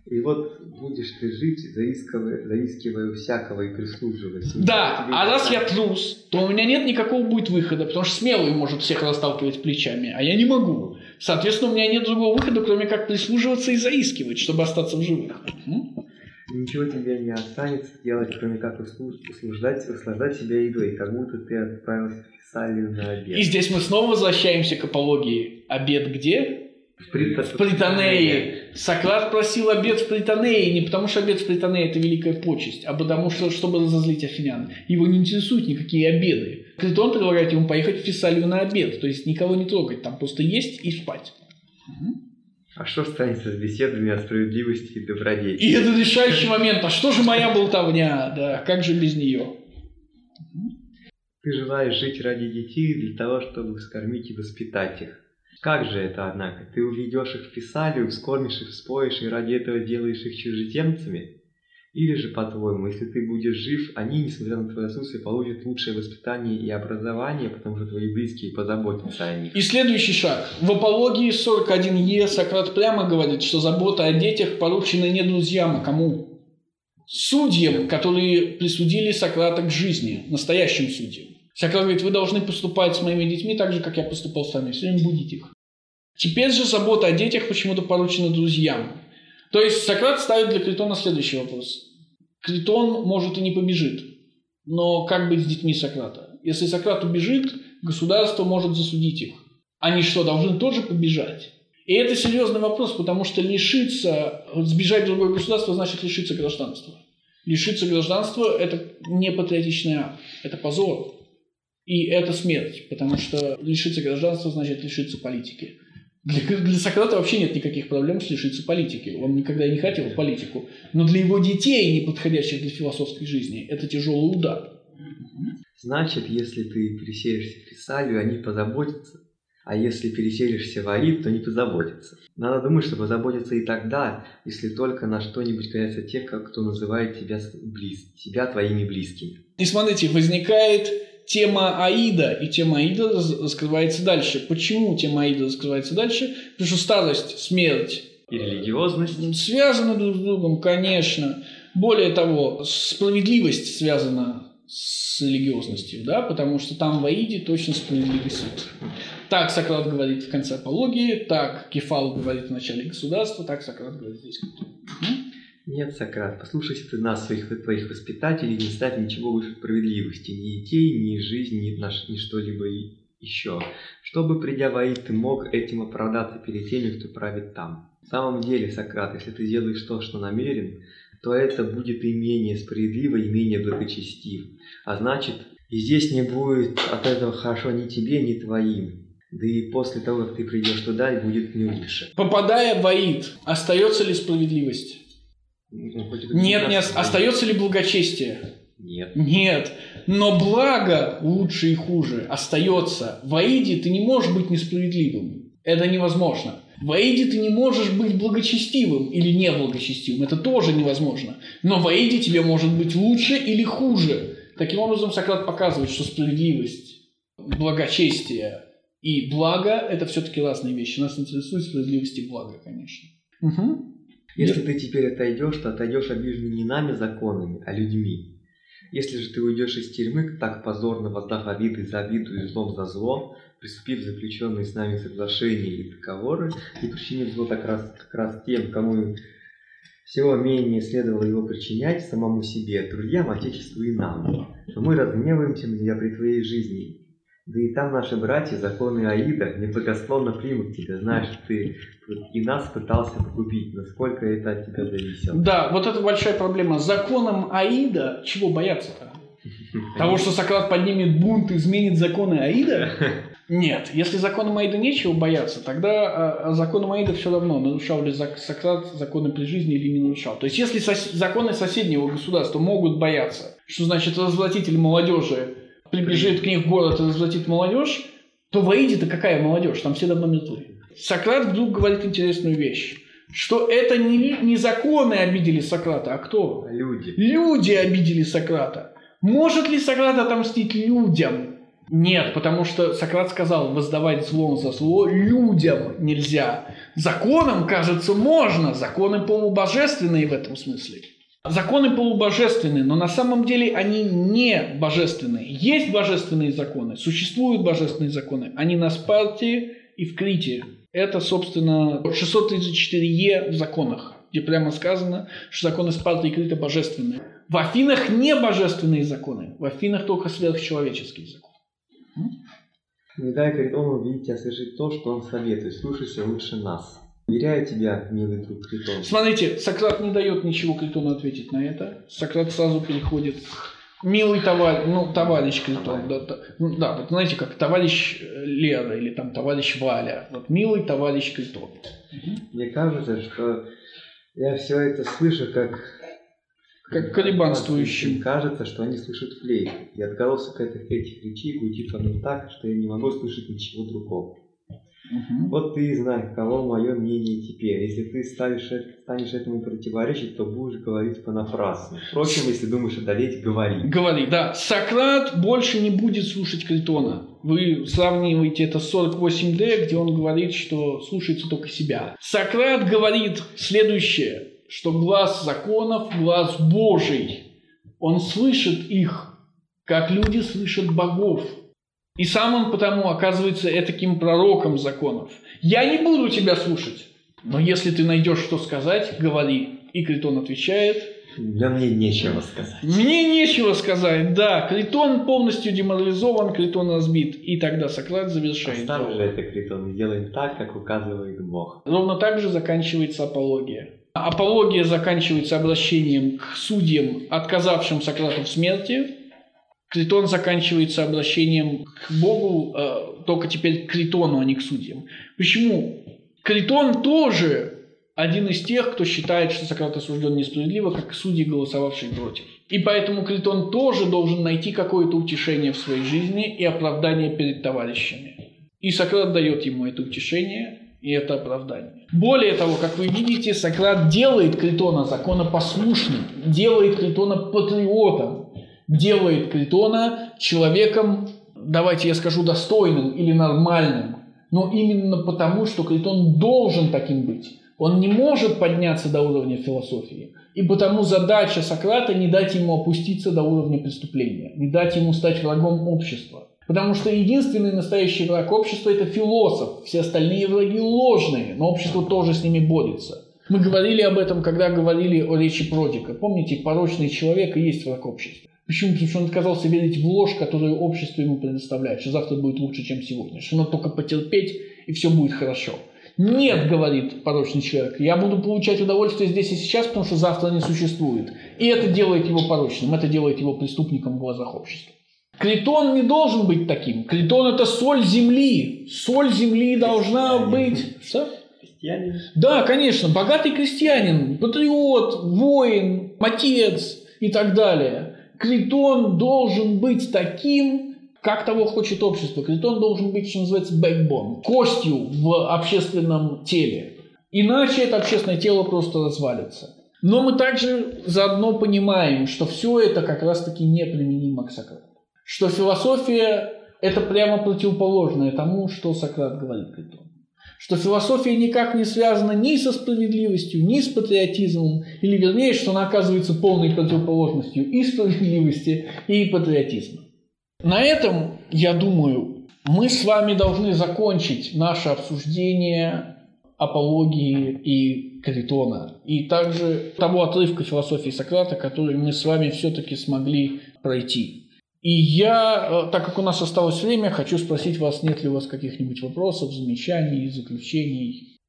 И вот будешь ты жить, заискивая, заискивая у всякого и прислуживаясь. Да, а раз я трус, то у меня нет никакого будет выхода, потому что смелый может всех расталкивать плечами, а я не могу. Соответственно, у меня нет другого выхода, кроме как прислуживаться и заискивать, чтобы остаться в живых. Ничего тебе не останется делать, кроме как услу- услаждать, услаждать себя едой, как будто ты отправился в Фессалию на обед. И здесь мы снова возвращаемся к апологии. Обед где? В Притонее. Сократ просил обед в Притонее не потому, что обед в Притонее – это великая почесть, а потому что, чтобы разозлить афинян. Его не интересуют никакие обеды. Критон предлагает ему поехать в Фессалию на обед, то есть никого не трогать, там просто есть и спать. А что станется с беседами о справедливости и добродетели? И это решающий момент. А что же моя болтовня? Да, как же без нее? Ты желаешь жить ради детей для того, чтобы вскормить и воспитать их. Как же это, однако? Ты уведешь их в Фессалию, вскормишь их, вспоишь и ради этого сделаешь их чужеземцами? Или же, по-твоему, если ты будешь жив, они, несмотря на твое отсутствие, получат лучшее воспитание и образование, потому что твои близкие позаботятся о них? И следующий шаг. В апологии 41Е Сократ прямо говорит, что забота о детях поручена не друзьям, а кому? Судьям, которые присудили Сократа к жизни, настоящим судьям. Сократ говорит, вы должны поступать с моими детьми так же, как я поступал с вами, все время будить их. Теперь же забота о детях почему-то поручена друзьям. То есть Сократ ставит для Критона следующий вопрос. Критон, может, и не побежит, но как быть с детьми Сократа? Если Сократ убежит, государство может засудить их. Они что, должны тоже побежать? И это серьезный вопрос, потому что лишиться, сбежать в другое государство значит лишиться гражданства. Лишиться гражданства – это не патриотичный акт, это позор. И это смерть, потому что лишиться гражданства значит лишиться политики. Для, для Сократа вообще нет никаких проблем с лишиться политики. Он никогда не хотел политику. Но для его детей, не подходящих для философской жизни, это тяжелый удар. Значит, если ты переселишься в Фессалию, они позаботятся. А если переселишься в Аид, то не позаботятся. Надо думать, что позаботятся и тогда, если только на что-нибудь касается тех, кто называет тебя, близ, тебя твоими близкими. И смотрите, возникает тема Аида, и тема Аида раскрывается дальше. Почему тема Аида раскрывается дальше? Потому что старость, смерть и религиозность связаны друг с другом, конечно. Более того, справедливость связана с религиозностью, да, потому что там в Аиде точно справедливый суд. Так Сократ говорит в конце апологии, так Кефал говорит в начале государства, так Сократ говорит здесь. Нет, Сократ, послушайся ты нас, своих твоих воспитателей, не ставь ничего выше справедливости, ни детей, ни жизни, ни, наш, ни что-либо еще. Чтобы, придя в Аид, ты мог этим оправдаться перед теми, кто правит там. В самом деле, Сократ, если ты делаешь то, что намерен, то это будет и менее справедливо, и менее благочестив. А значит, и здесь не будет от этого хорошо ни тебе, ни твоим. Да и после того, как ты придешь туда, будет не лучше. Попадая в Аид, остается ли справедливость? Нет, не остается ли благочестие? Нет. Нет. Но благо лучше и хуже остается. В Аиде ты не можешь быть несправедливым. Это невозможно. В Аиде ты не можешь быть благочестивым или неблагочестивым. Это тоже невозможно. Но в Аиде тебе может быть лучше или хуже. Таким образом, Сократ показывает, что справедливость, благочестие и благо – это все-таки разные вещи. Нас интересует справедливость и благо, конечно. Угу. Если ты теперь отойдешь, то отойдешь обиженный не нами законами, а людьми. Если же ты уйдешь из тюрьмы, так позорно воздав обиды за обиду и злом за зло, приступив заключенные с нами соглашения и договоры, и причинив зло как раз, как раз тем, кому всего менее следовало его причинять самому себе, друзьям, отечеству и нам. Но мы разгневаемся тебя при твоей жизни, да и там наши братья, законы Аида, неблагословно примут тебя, знаешь, ты и нас пытался погубить, насколько это от тебя зависело. Да, вот это большая проблема. Законом Аида чего бояться-то? Того, что Сократ поднимет бунт и изменит законы Аида? Нет, если законом Аида нечего бояться, тогда а, законом Аида все равно, нарушал ли Сократ законы при жизни или не нарушал. То есть, если законы соседнего государства могут бояться, что значит развратитель молодежи прибежит к них в город и развратит молодежь, то в Аиде-то какая молодежь? Там все давно мертвы. Сократ вдруг говорит интересную вещь что это не, не законы обидели Сократа, а кто? Люди. Люди обидели Сократа. Может ли Сократ отомстить людям? Нет, потому что Сократ сказал, воздавать зло за зло людям нельзя. Законам, кажется, можно. Законы полубожественные в этом смысле. Законы полубожественные, но на самом деле они не божественные. Есть божественные законы, существуют божественные законы. Они на Спарте и в Крите. Это, собственно, 634Е в законах, где прямо сказано, что законы Спарты и Крита божественные. В Афинах не божественные законы, в Афинах только сверхчеловеческие законы. Не дай Критону увидеть и совершить то, что он советует. Слушайся лучше нас. Уверяю тебя, милый друг Критон. Смотрите, Сократ не дает ничего Критону ответить на это. Сократ сразу переходит милый товарищ, ну, товарищ Критон. Да, да, ну, да, вот знаете, как товарищ Лера или там товарищ Валя. Вот милый товарищ Критон. Мне кажется, что я все это слышу как как колебанствующим. Кажется, что они слышат флейту. И отголосок этих, этих речей гудит мне так, что я не могу слышать ничего другого. Угу. Вот ты и знай, кого мое мнение теперь. Если ты ставишь, станешь этому противоречить, то будешь говорить понапрасну. Впрочем, если думаешь одолеть, говори. Говори, да. Сократ больше не будет слушать Критона. Вы сравниваете это с 48D, где он говорит, что слушается только себя. Сократ говорит следующее, что глаз законов – глаз Божий. Он слышит их, как люди слышат богов – и сам он потому оказывается этаким пророком законов. Я не буду тебя слушать, но если ты найдешь что сказать, говори. И Критон отвечает. Да мне нечего сказать. Мне нечего сказать, да. Критон полностью деморализован, Критон разбит. И тогда Сократ завершает. Оставь же это Критон, делаем так, как указывает Бог. Ровно так же заканчивается апология. Апология заканчивается обращением к судьям, отказавшим Сократу в смерти, Критон заканчивается обращением к Богу, э, только теперь к Критону, а не к судьям. Почему? Критон тоже один из тех, кто считает, что Сократ осужден несправедливо, как судьи, голосовавшие против. И поэтому Критон тоже должен найти какое-то утешение в своей жизни и оправдание перед товарищами. И Сократ дает ему это утешение и это оправдание. Более того, как вы видите, Сократ делает Критона законопослушным, делает Критона патриотом, делает Критона человеком, давайте я скажу, достойным или нормальным, но именно потому, что Критон должен таким быть. Он не может подняться до уровня философии. И потому задача Сократа не дать ему опуститься до уровня преступления, не дать ему стать врагом общества. Потому что единственный настоящий враг общества – это философ. Все остальные враги ложные, но общество тоже с ними борется. Мы говорили об этом, когда говорили о речи Продика. Помните, порочный человек и есть враг общества. Почему? Потому что он отказался верить в ложь, которую общество ему предоставляет, что завтра будет лучше, чем сегодня, что надо только потерпеть, и все будет хорошо. Нет, говорит порочный человек, я буду получать удовольствие здесь и сейчас, потому что завтра не существует. И это делает его порочным, это делает его преступником в глазах общества. Критон не должен быть таким. Критон – это соль земли. Соль земли должна быть... Что? Крестьянин. Да, конечно, богатый крестьянин, патриот, воин, отец и так далее. Критон должен быть таким, как того хочет общество. Критон должен быть, что называется, backbone, костью в общественном теле. Иначе это общественное тело просто развалится. Но мы также заодно понимаем, что все это как раз-таки неприменимо к Сократу. Что философия – это прямо противоположное тому, что Сократ говорит Критону что философия никак не связана ни со справедливостью, ни с патриотизмом, или вернее, что она оказывается полной противоположностью и справедливости, и патриотизма. На этом, я думаю, мы с вами должны закончить наше обсуждение апологии и Критона, и также того отрывка философии Сократа, который мы с вами все-таки смогли пройти. И я, э, так как у нас осталось время, хочу спросить вас, нет ли у вас каких-нибудь вопросов, замечаний, заключений?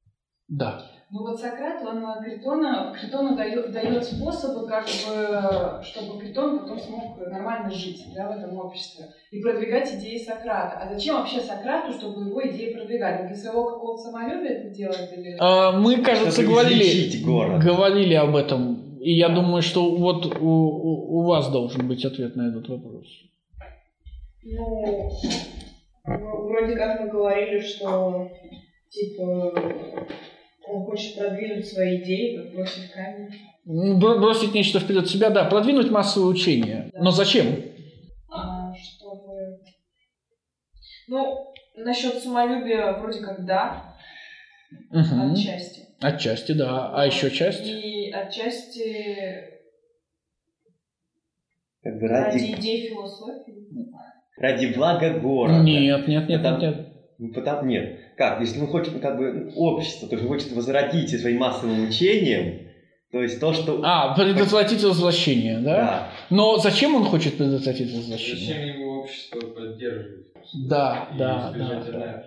Да. Ну вот Сократ, он Критона, Критону дает, дает способы, как бы, чтобы Критон потом смог нормально жить да, в этом обществе и продвигать идеи Сократа. А зачем вообще Сократу, чтобы его идеи продвигать? Он для своего какого-то самолюбия это делает? Или... А, мы, кажется, Чтобы говорили, говорили об этом. И я думаю, что вот у, у- у вас должен быть ответ на этот вопрос. Ну, ну, вроде как мы говорили, что типа он хочет продвинуть свои идеи, как бросить камень. Ну, бро- Бросить нечто вперед себя, да, продвинуть массовое учение. Да. Но зачем? А, чтобы... Ну, насчет самолюбия вроде как да, Мгм. отчасти. Отчасти, да. А еще часть? И отчасти Как бы ради ради, идей философии. ради блага города. Нет, нет, нет, Потому- нет, нет. Потому, нет. Как? Если он хочет, как бы, общество, то есть хочет возродить своим массовым учением, то есть то, что... А, предотвратить возвращение, да? да. Но зачем он хочет предотвратить возвращение? Зачем ему общество поддерживать? Да, И да, да, да.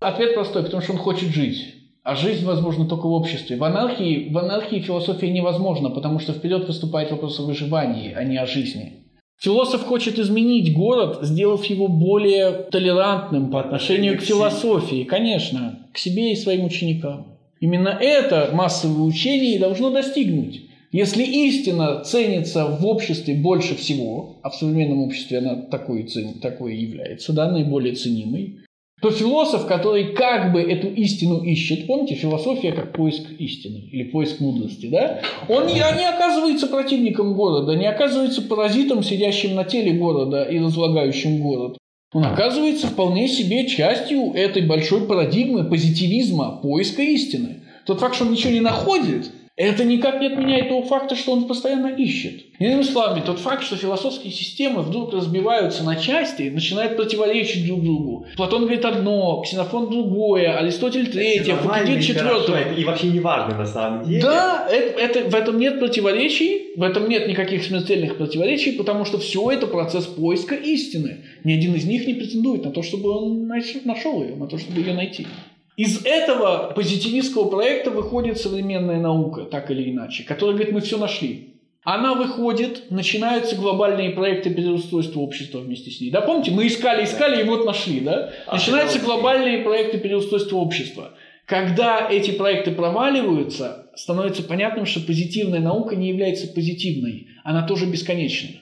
Ответ простой, потому что он хочет жить. А жизнь возможна только в обществе. В анархии, в анархии философия невозможна, потому что вперед выступает вопрос о выживании, а не о жизни. Философ хочет изменить город, сделав его более толерантным по отношению к философии, конечно, к себе и своим ученикам. Именно это массовое учение и должно достигнуть. Если истина ценится в обществе больше всего, а в современном обществе она такой, такой является, да, наиболее ценимой, то философ, который как бы эту истину ищет, помните, философия как поиск истины или поиск мудрости, да? Он не, не оказывается противником города, не оказывается паразитом, сидящим на теле города и разлагающим город. Он оказывается вполне себе частью этой большой парадигмы позитивизма, поиска истины. Тот факт, что он ничего не находит, это никак не отменяет того факта, что он постоянно ищет. Иными словами, тот факт, что философские системы вдруг разбиваются на части, начинают противоречить друг другу. Платон говорит одно, Ксенофон другое, Аристотель третье, Фукидид и четвертое. И вообще не важно на самом деле. Да, это, это- в этом нет противоречий, в этом нет никаких смертельных противоречий, потому что все это процесс поиска истины. Ни один из них не претендует на то, чтобы он нашел ее, на то, чтобы ее найти. Из этого позитивистского проекта выходит современная наука, так или иначе, которая говорит, мы все нашли. она выходит, начинаются глобальные проекты переустройства общества вместе с ней. Да, помните, мы искали, искали, и вот нашли, да? Начинаются глобальные проекты переустройства общества. Когда эти проекты проваливаются, становится понятным, что позитивная наука не является позитивной, она тоже бесконечна.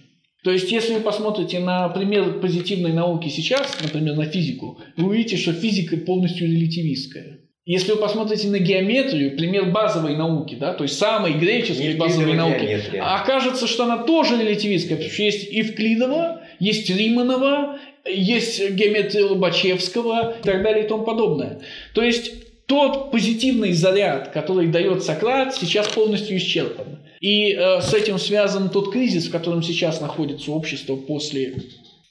То есть, если вы посмотрите на пример позитивной науки сейчас, например, на физику, вы увидите, что физика полностью релятивистская. Если вы посмотрите на геометрию, пример базовой науки, да, то есть самой греческой базовой науки, геометрия. окажется, что она тоже релятивистская, потому что есть Евклидова, есть Риманова, есть геометрия Лобачевского и так далее и тому подобное. То есть тот позитивный заряд, который дает Сократ, сейчас полностью исчерпан. И э, с этим связан тот кризис, в котором сейчас находится общество после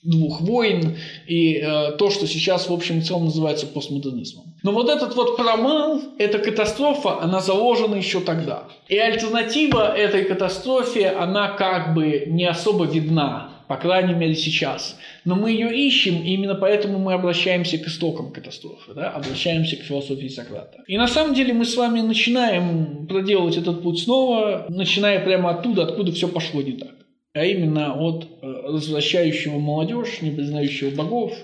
двух войн и э, то, что сейчас в общем и целом называется постмодернизмом. Но вот этот вот промал, эта катастрофа, она заложена еще тогда. И альтернатива этой катастрофе, она как бы не особо видна, по крайней мере сейчас. Но мы ее ищем, и именно поэтому мы обращаемся к истокам катастрофы, да? обращаемся к философии Сократа. И на самом деле мы с вами начинаем проделывать этот путь снова, начиная прямо оттуда, откуда все пошло не так а именно от э, развращающего молодежь, не признающего богов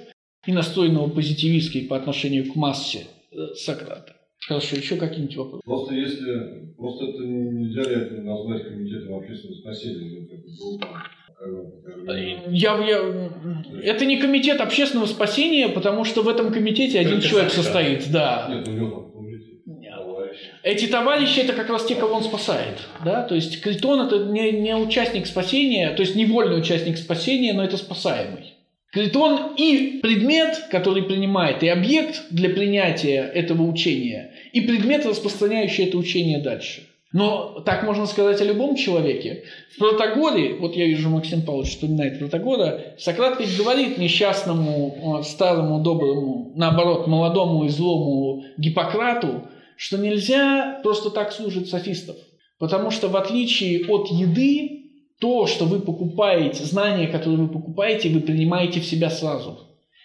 и настроенного позитивистски по отношению к массе э, Сократа. Хорошо, еще какие-нибудь вопросы? Просто если, просто это нельзя ли это назвать комитетом общественного спасения? Ну, бы, Я, я, это не комитет общественного спасения, потому что в этом комитете один Только человек состоит, да. Нет, у него. Эти товарищи это как раз те, кого он спасает. Да? То есть Критон это не, не участник спасения, то есть невольный участник спасения, но это спасаемый. Критон и предмет, который принимает, и объект для принятия этого учения, и предмет, распространяющий это учение дальше. Но так можно сказать о любом человеке. В Протагоре, вот я вижу, Максим Павлович вспоминает Протагора, Сократ ведь говорит несчастному, э, старому, доброму, наоборот, молодому и злому Гиппократу, что нельзя просто так служить софистов. Потому что в отличие от еды, то, что вы покупаете, знания, которые вы покупаете, вы принимаете в себя сразу.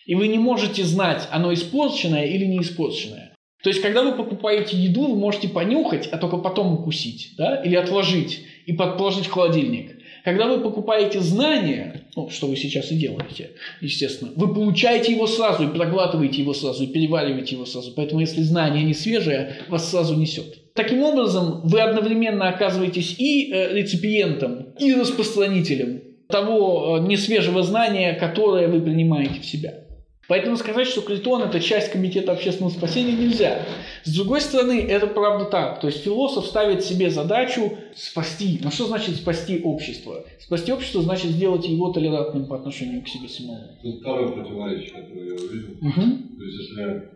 И вы не можете знать, оно испорченное или не испорченное. То есть, когда вы покупаете еду, вы можете понюхать, а только потом укусить, да, или отложить и положить в холодильник. Когда вы покупаете знания, ну, что вы сейчас и делаете, естественно, вы получаете его сразу и проглатываете его сразу, и перевариваете его сразу. Поэтому, если знание не свежее, вас сразу несет. Таким образом, вы одновременно оказываетесь и э, реципиентом, и распространителем того э, несвежего знания, которое вы принимаете в себя. Поэтому сказать, что Критон – это часть комитета общественного спасения нельзя. С другой стороны, это правда так. То есть философ ставит себе задачу спасти. Но что значит спасти общество? Спасти общество значит сделать его толерантным по отношению к себе самому. Тут второе противоречие, которое я увидел. Мгм. То есть, если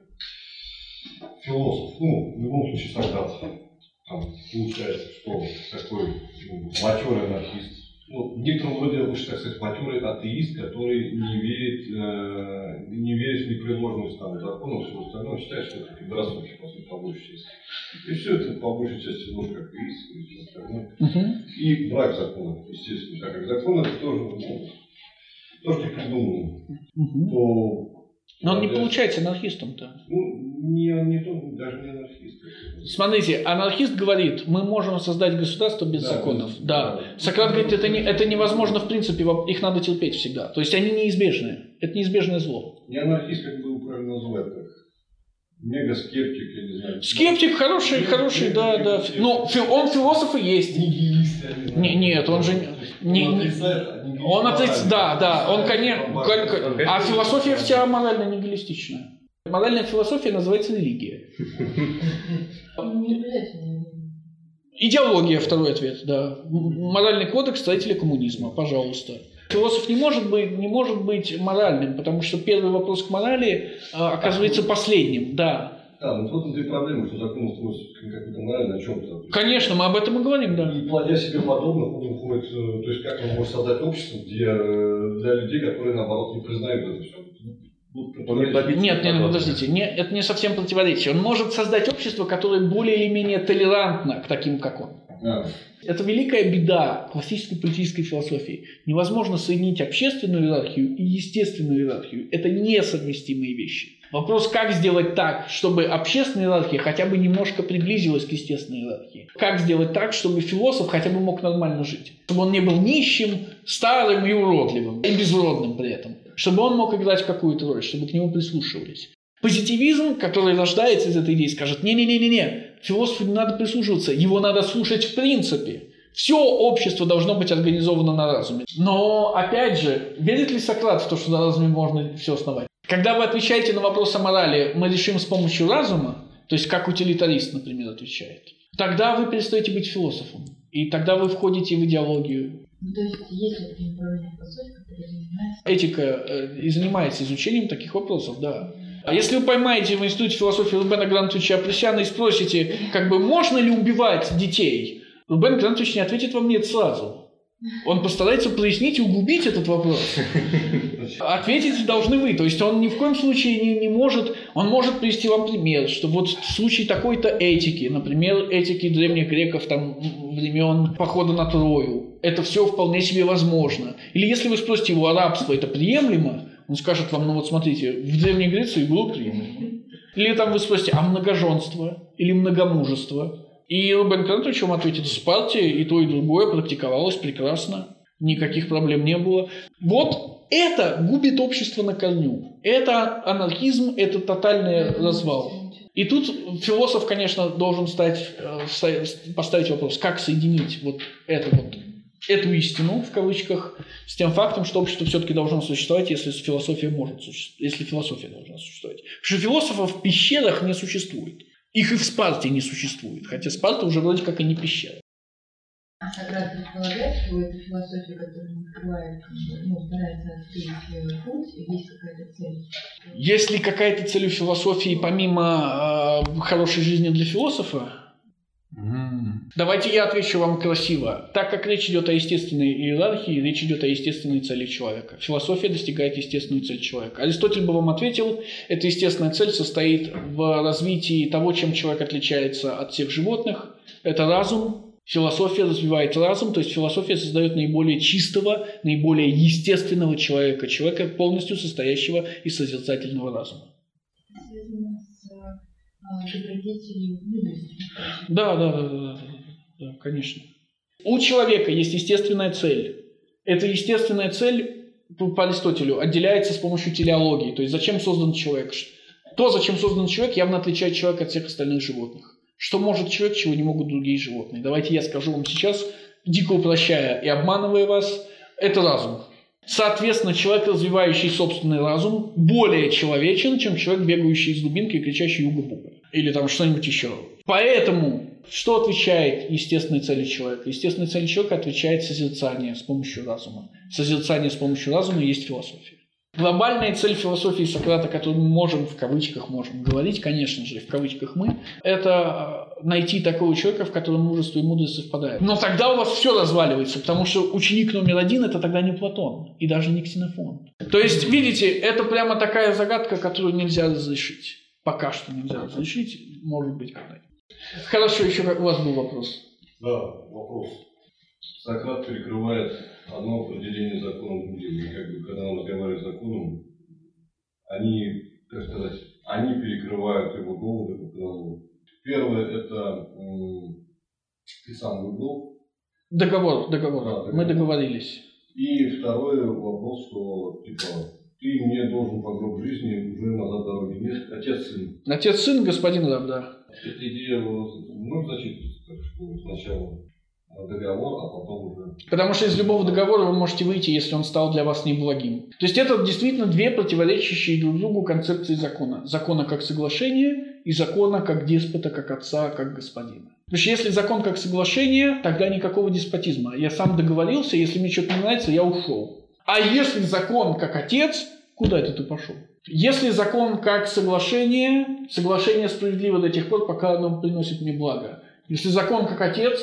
философ, ну, в любом случае Сократ, там, получается, что такой ну, матерый анархист, ну, в некотором роде, лучше так сказать, матерый атеист, который не верит, э, не верит в непреложность там, законов, всего остального, он считает, что это предрассудки, по сути, по большей части. И все это по большей части ложь как атеист и все остальное. Мгм. И брак законов, естественно, так как закон это тоже, ну, то, что придумано, Мгм. то... Но он не получается анархистом-то. Ну, не, не то, даже не анархист. Смотрите, анархист говорит, мы можем создать государство без Да, законов. Да. да. Сократ говорит, это, не, это невозможно в принципе, их надо терпеть всегда. То есть они неизбежны. Это неизбежное зло. Не анархист, как бы правильно назвать, как мегаскептик, я не знаю. Скептик хороший, хороший, да, да. Но фи- он философ и есть. Нигилист, не знаю. Не- нет, он же не- Он не- отрицает, а нигилист Он отрицает, морально. да, да, он, конечно, а философия вся морально нигилистичная. Моральная философия называется религия. Идеология, второй ответ, да. Моральный кодекс строителя коммунизма, пожалуйста. Философ не может быть, не может быть моральным, потому что первый вопрос к морали а, оказывается последним, да. Да, вот это и проблема, что закон устроится какой-то морально о чем-то. Конечно, мы об этом и говорим, да. И плодя себе подобных, он уходит, э, то есть как он может создать общество, где э, для людей, которые наоборот не признают это все. Он не победит. Нет, нет, подождите, не, это не совсем противоречие. Он может создать общество, которое более или менее толерантно к таким, как он. Это великая беда классической политической философии. Невозможно соединить общественную иерархию и естественную иерархию. Это несовместимые вещи. Вопрос, как сделать так, чтобы общественная иерархия хотя бы немножко приблизилась к естественной иерархии. Как сделать так, чтобы философ хотя бы мог нормально жить. Чтобы он не был нищим, старым и уродливым, и безродным при этом. Чтобы он мог играть какую-то роль, чтобы к нему прислушивались. Позитивизм, который рождается из этой идеи, скажет, не-не-не-не, философу не надо прислушиваться, его надо слушать в принципе. Все общество должно быть организовано на разуме. Но, опять же, верит ли Сократ в то, что на разуме можно все основать? Когда вы отвечаете на вопрос о морали, мы решим с помощью разума, то есть как утилитарист, например, отвечает, тогда вы перестаете быть философом. И тогда вы входите в идеологию. Ну. Этика э, занимается изучением таких вопросов, да. А если вы поймаете в Институте философии Рубена Грантовича Апресяна и спросите, как бы можно ли убивать детей, Рубен Грантович не ответит вам нет сразу. Он постарается прояснить и углубить этот вопрос. Ответить должны вы. То есть он ни в коем случае не, не может, он может привести вам пример, что вот в случае такой-то этики, например, этики древних греков там времен похода на Трою, это все вполне себе возможно. Или если вы спросите его, а это приемлемо, он скажет вам, ну вот смотрите, в Древней Греции было приемлемо. Или там вы спросите, а многоженство или многомужество? И Рубен Крантович вам ответит, в Спарте и то, и другое практиковалось прекрасно. Никаких проблем не было. Вот это губит общество на корню. Это анархизм, это тотальный развал. И тут философ, конечно, должен стать, э, поставить вопрос, как соединить вот это вот эту истину, в кавычках, с тем фактом, что общество все-таки должно существовать, если философия может существовать, если философия должна существовать. Потому что философов в пещерах не существует. Их и в Спарте не существует, хотя Спарта уже вроде как и не пещера. А Сократ предполагает, что эта философия, которая открывает, ну, старается открыть путь, есть какая-то цель? Есть ли какая-то цель у философии помимо э, хорошей жизни для философа? Давайте я отвечу вам красиво. Так как речь идет о естественной иерархии, речь идет о естественной цели человека. Философия достигает естественную цель человека. Аристотель бы вам ответил, эта естественная цель состоит в развитии того, чем человек отличается от всех животных. Это разум. Философия развивает разум, то есть философия создает наиболее чистого, наиболее естественного человека, человека полностью состоящего из созерцательного разума. А, добродетелью мудрости. Да, да, да, да, да, да, конечно. У человека есть естественная цель. Эта естественная цель по Аристотелю отделяется с помощью телеологии. То есть зачем создан человек? То, зачем создан человек, явно отличает человека от всех остальных животных. Что может человек, чего не могут другие животные? Давайте я скажу вам сейчас, дико упрощая и обманывая вас, это разум. Соответственно, человек, развивающий собственный разум, более человечен, чем человек, бегающий из дубинки и кричащий юга-буга или там что-нибудь еще. Поэтому что отвечает естественной цели человека? Естественной цели человека отвечает созерцание с помощью разума. Созерцание с помощью разума есть философия. Глобальная цель философии Сократа, которую мы можем, в кавычках можем говорить, конечно же, в кавычках мы, это э, найти такого человека, в котором мужество и мудрость совпадают. Но тогда у вас все разваливается, потому что ученик номер один – это тогда не Платон и даже не Ксенофон. То есть, видите, это прямо такая загадка, которую нельзя разрешить пока что нельзя разрешить, может быть когда-нибудь. Хорошо, еще у вас был вопрос. Да, вопрос. Сократ перекрывает одно определение законом будем, как бы, когда он разговаривает с законом, они, как сказать, они перекрывают его доводы по одному. Первое, это ты сам выбрал. Договор, договор. Да, договор. Мы договорились. И второй вопрос, что типа ты мне должен по гроб жизни уже назад дороги нет. Отец-сын. Отец-сын, господин раб, да. Эта идея ну, зачитывается, так что сначала договор, а потом уже... Потому что из любого договора вы можете выйти, если он стал для вас неблагим. То есть это действительно две противоречащие друг другу концепции закона. Закона как соглашение и закона как деспота, как отца, как господина. Потому что если закон как соглашение, тогда никакого деспотизма. Я сам договорился, если мне что-то не нравится, я ушел. А если закон как отец, куда это ты пошел? Если закон как соглашение, соглашение справедливо до тех пор, пока оно приносит мне благо. Если закон как отец,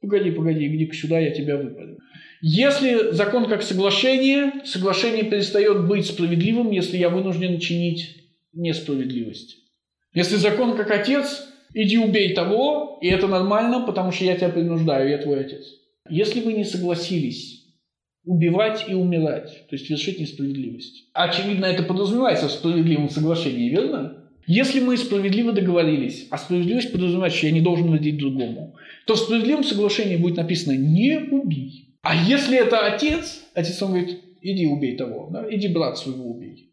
погоди, погоди, иди-ка сюда, я тебя выпалю. Если закон как соглашение, соглашение перестает быть справедливым, если я вынужден чинить несправедливость. Если закон как отец, иди убей того, и это нормально, потому что я тебя принуждаю, я твой отец. Если вы не согласились убивать и умирать, то есть вершить несправедливость. Очевидно, это подразумевается в справедливом соглашении, верно? Если мы справедливо договорились, а справедливость подразумевает, что я не должен вредить другому, то в справедливом соглашении будет написано «не убий». А если это отец, отец он говорит «иди убей того», да? «иди брат своего убей».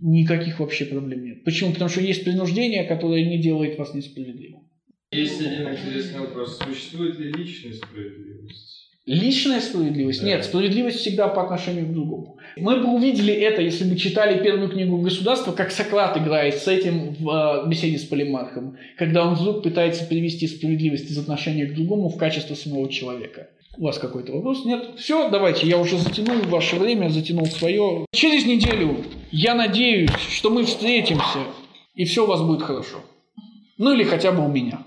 Никаких вообще проблем нет. Почему? Потому что есть принуждение, которое не делает вас несправедливым. Есть один интересный вопрос. Существует ли личная справедливость? Личная справедливость? Да. Нет, справедливость всегда по отношению к другому. Мы бы увидели это, если бы читали первую книгу государства, как Сократ играет с этим в э, беседе с Полимархом, когда он вдруг пытается перевести справедливость из отношения к другому в качество самого человека. У вас какой-то вопрос? Нет? Все, давайте, я уже затянул ваше время, затянул свое. Через неделю я надеюсь, что мы встретимся, и все у вас будет хорошо. Ну или хотя бы у меня.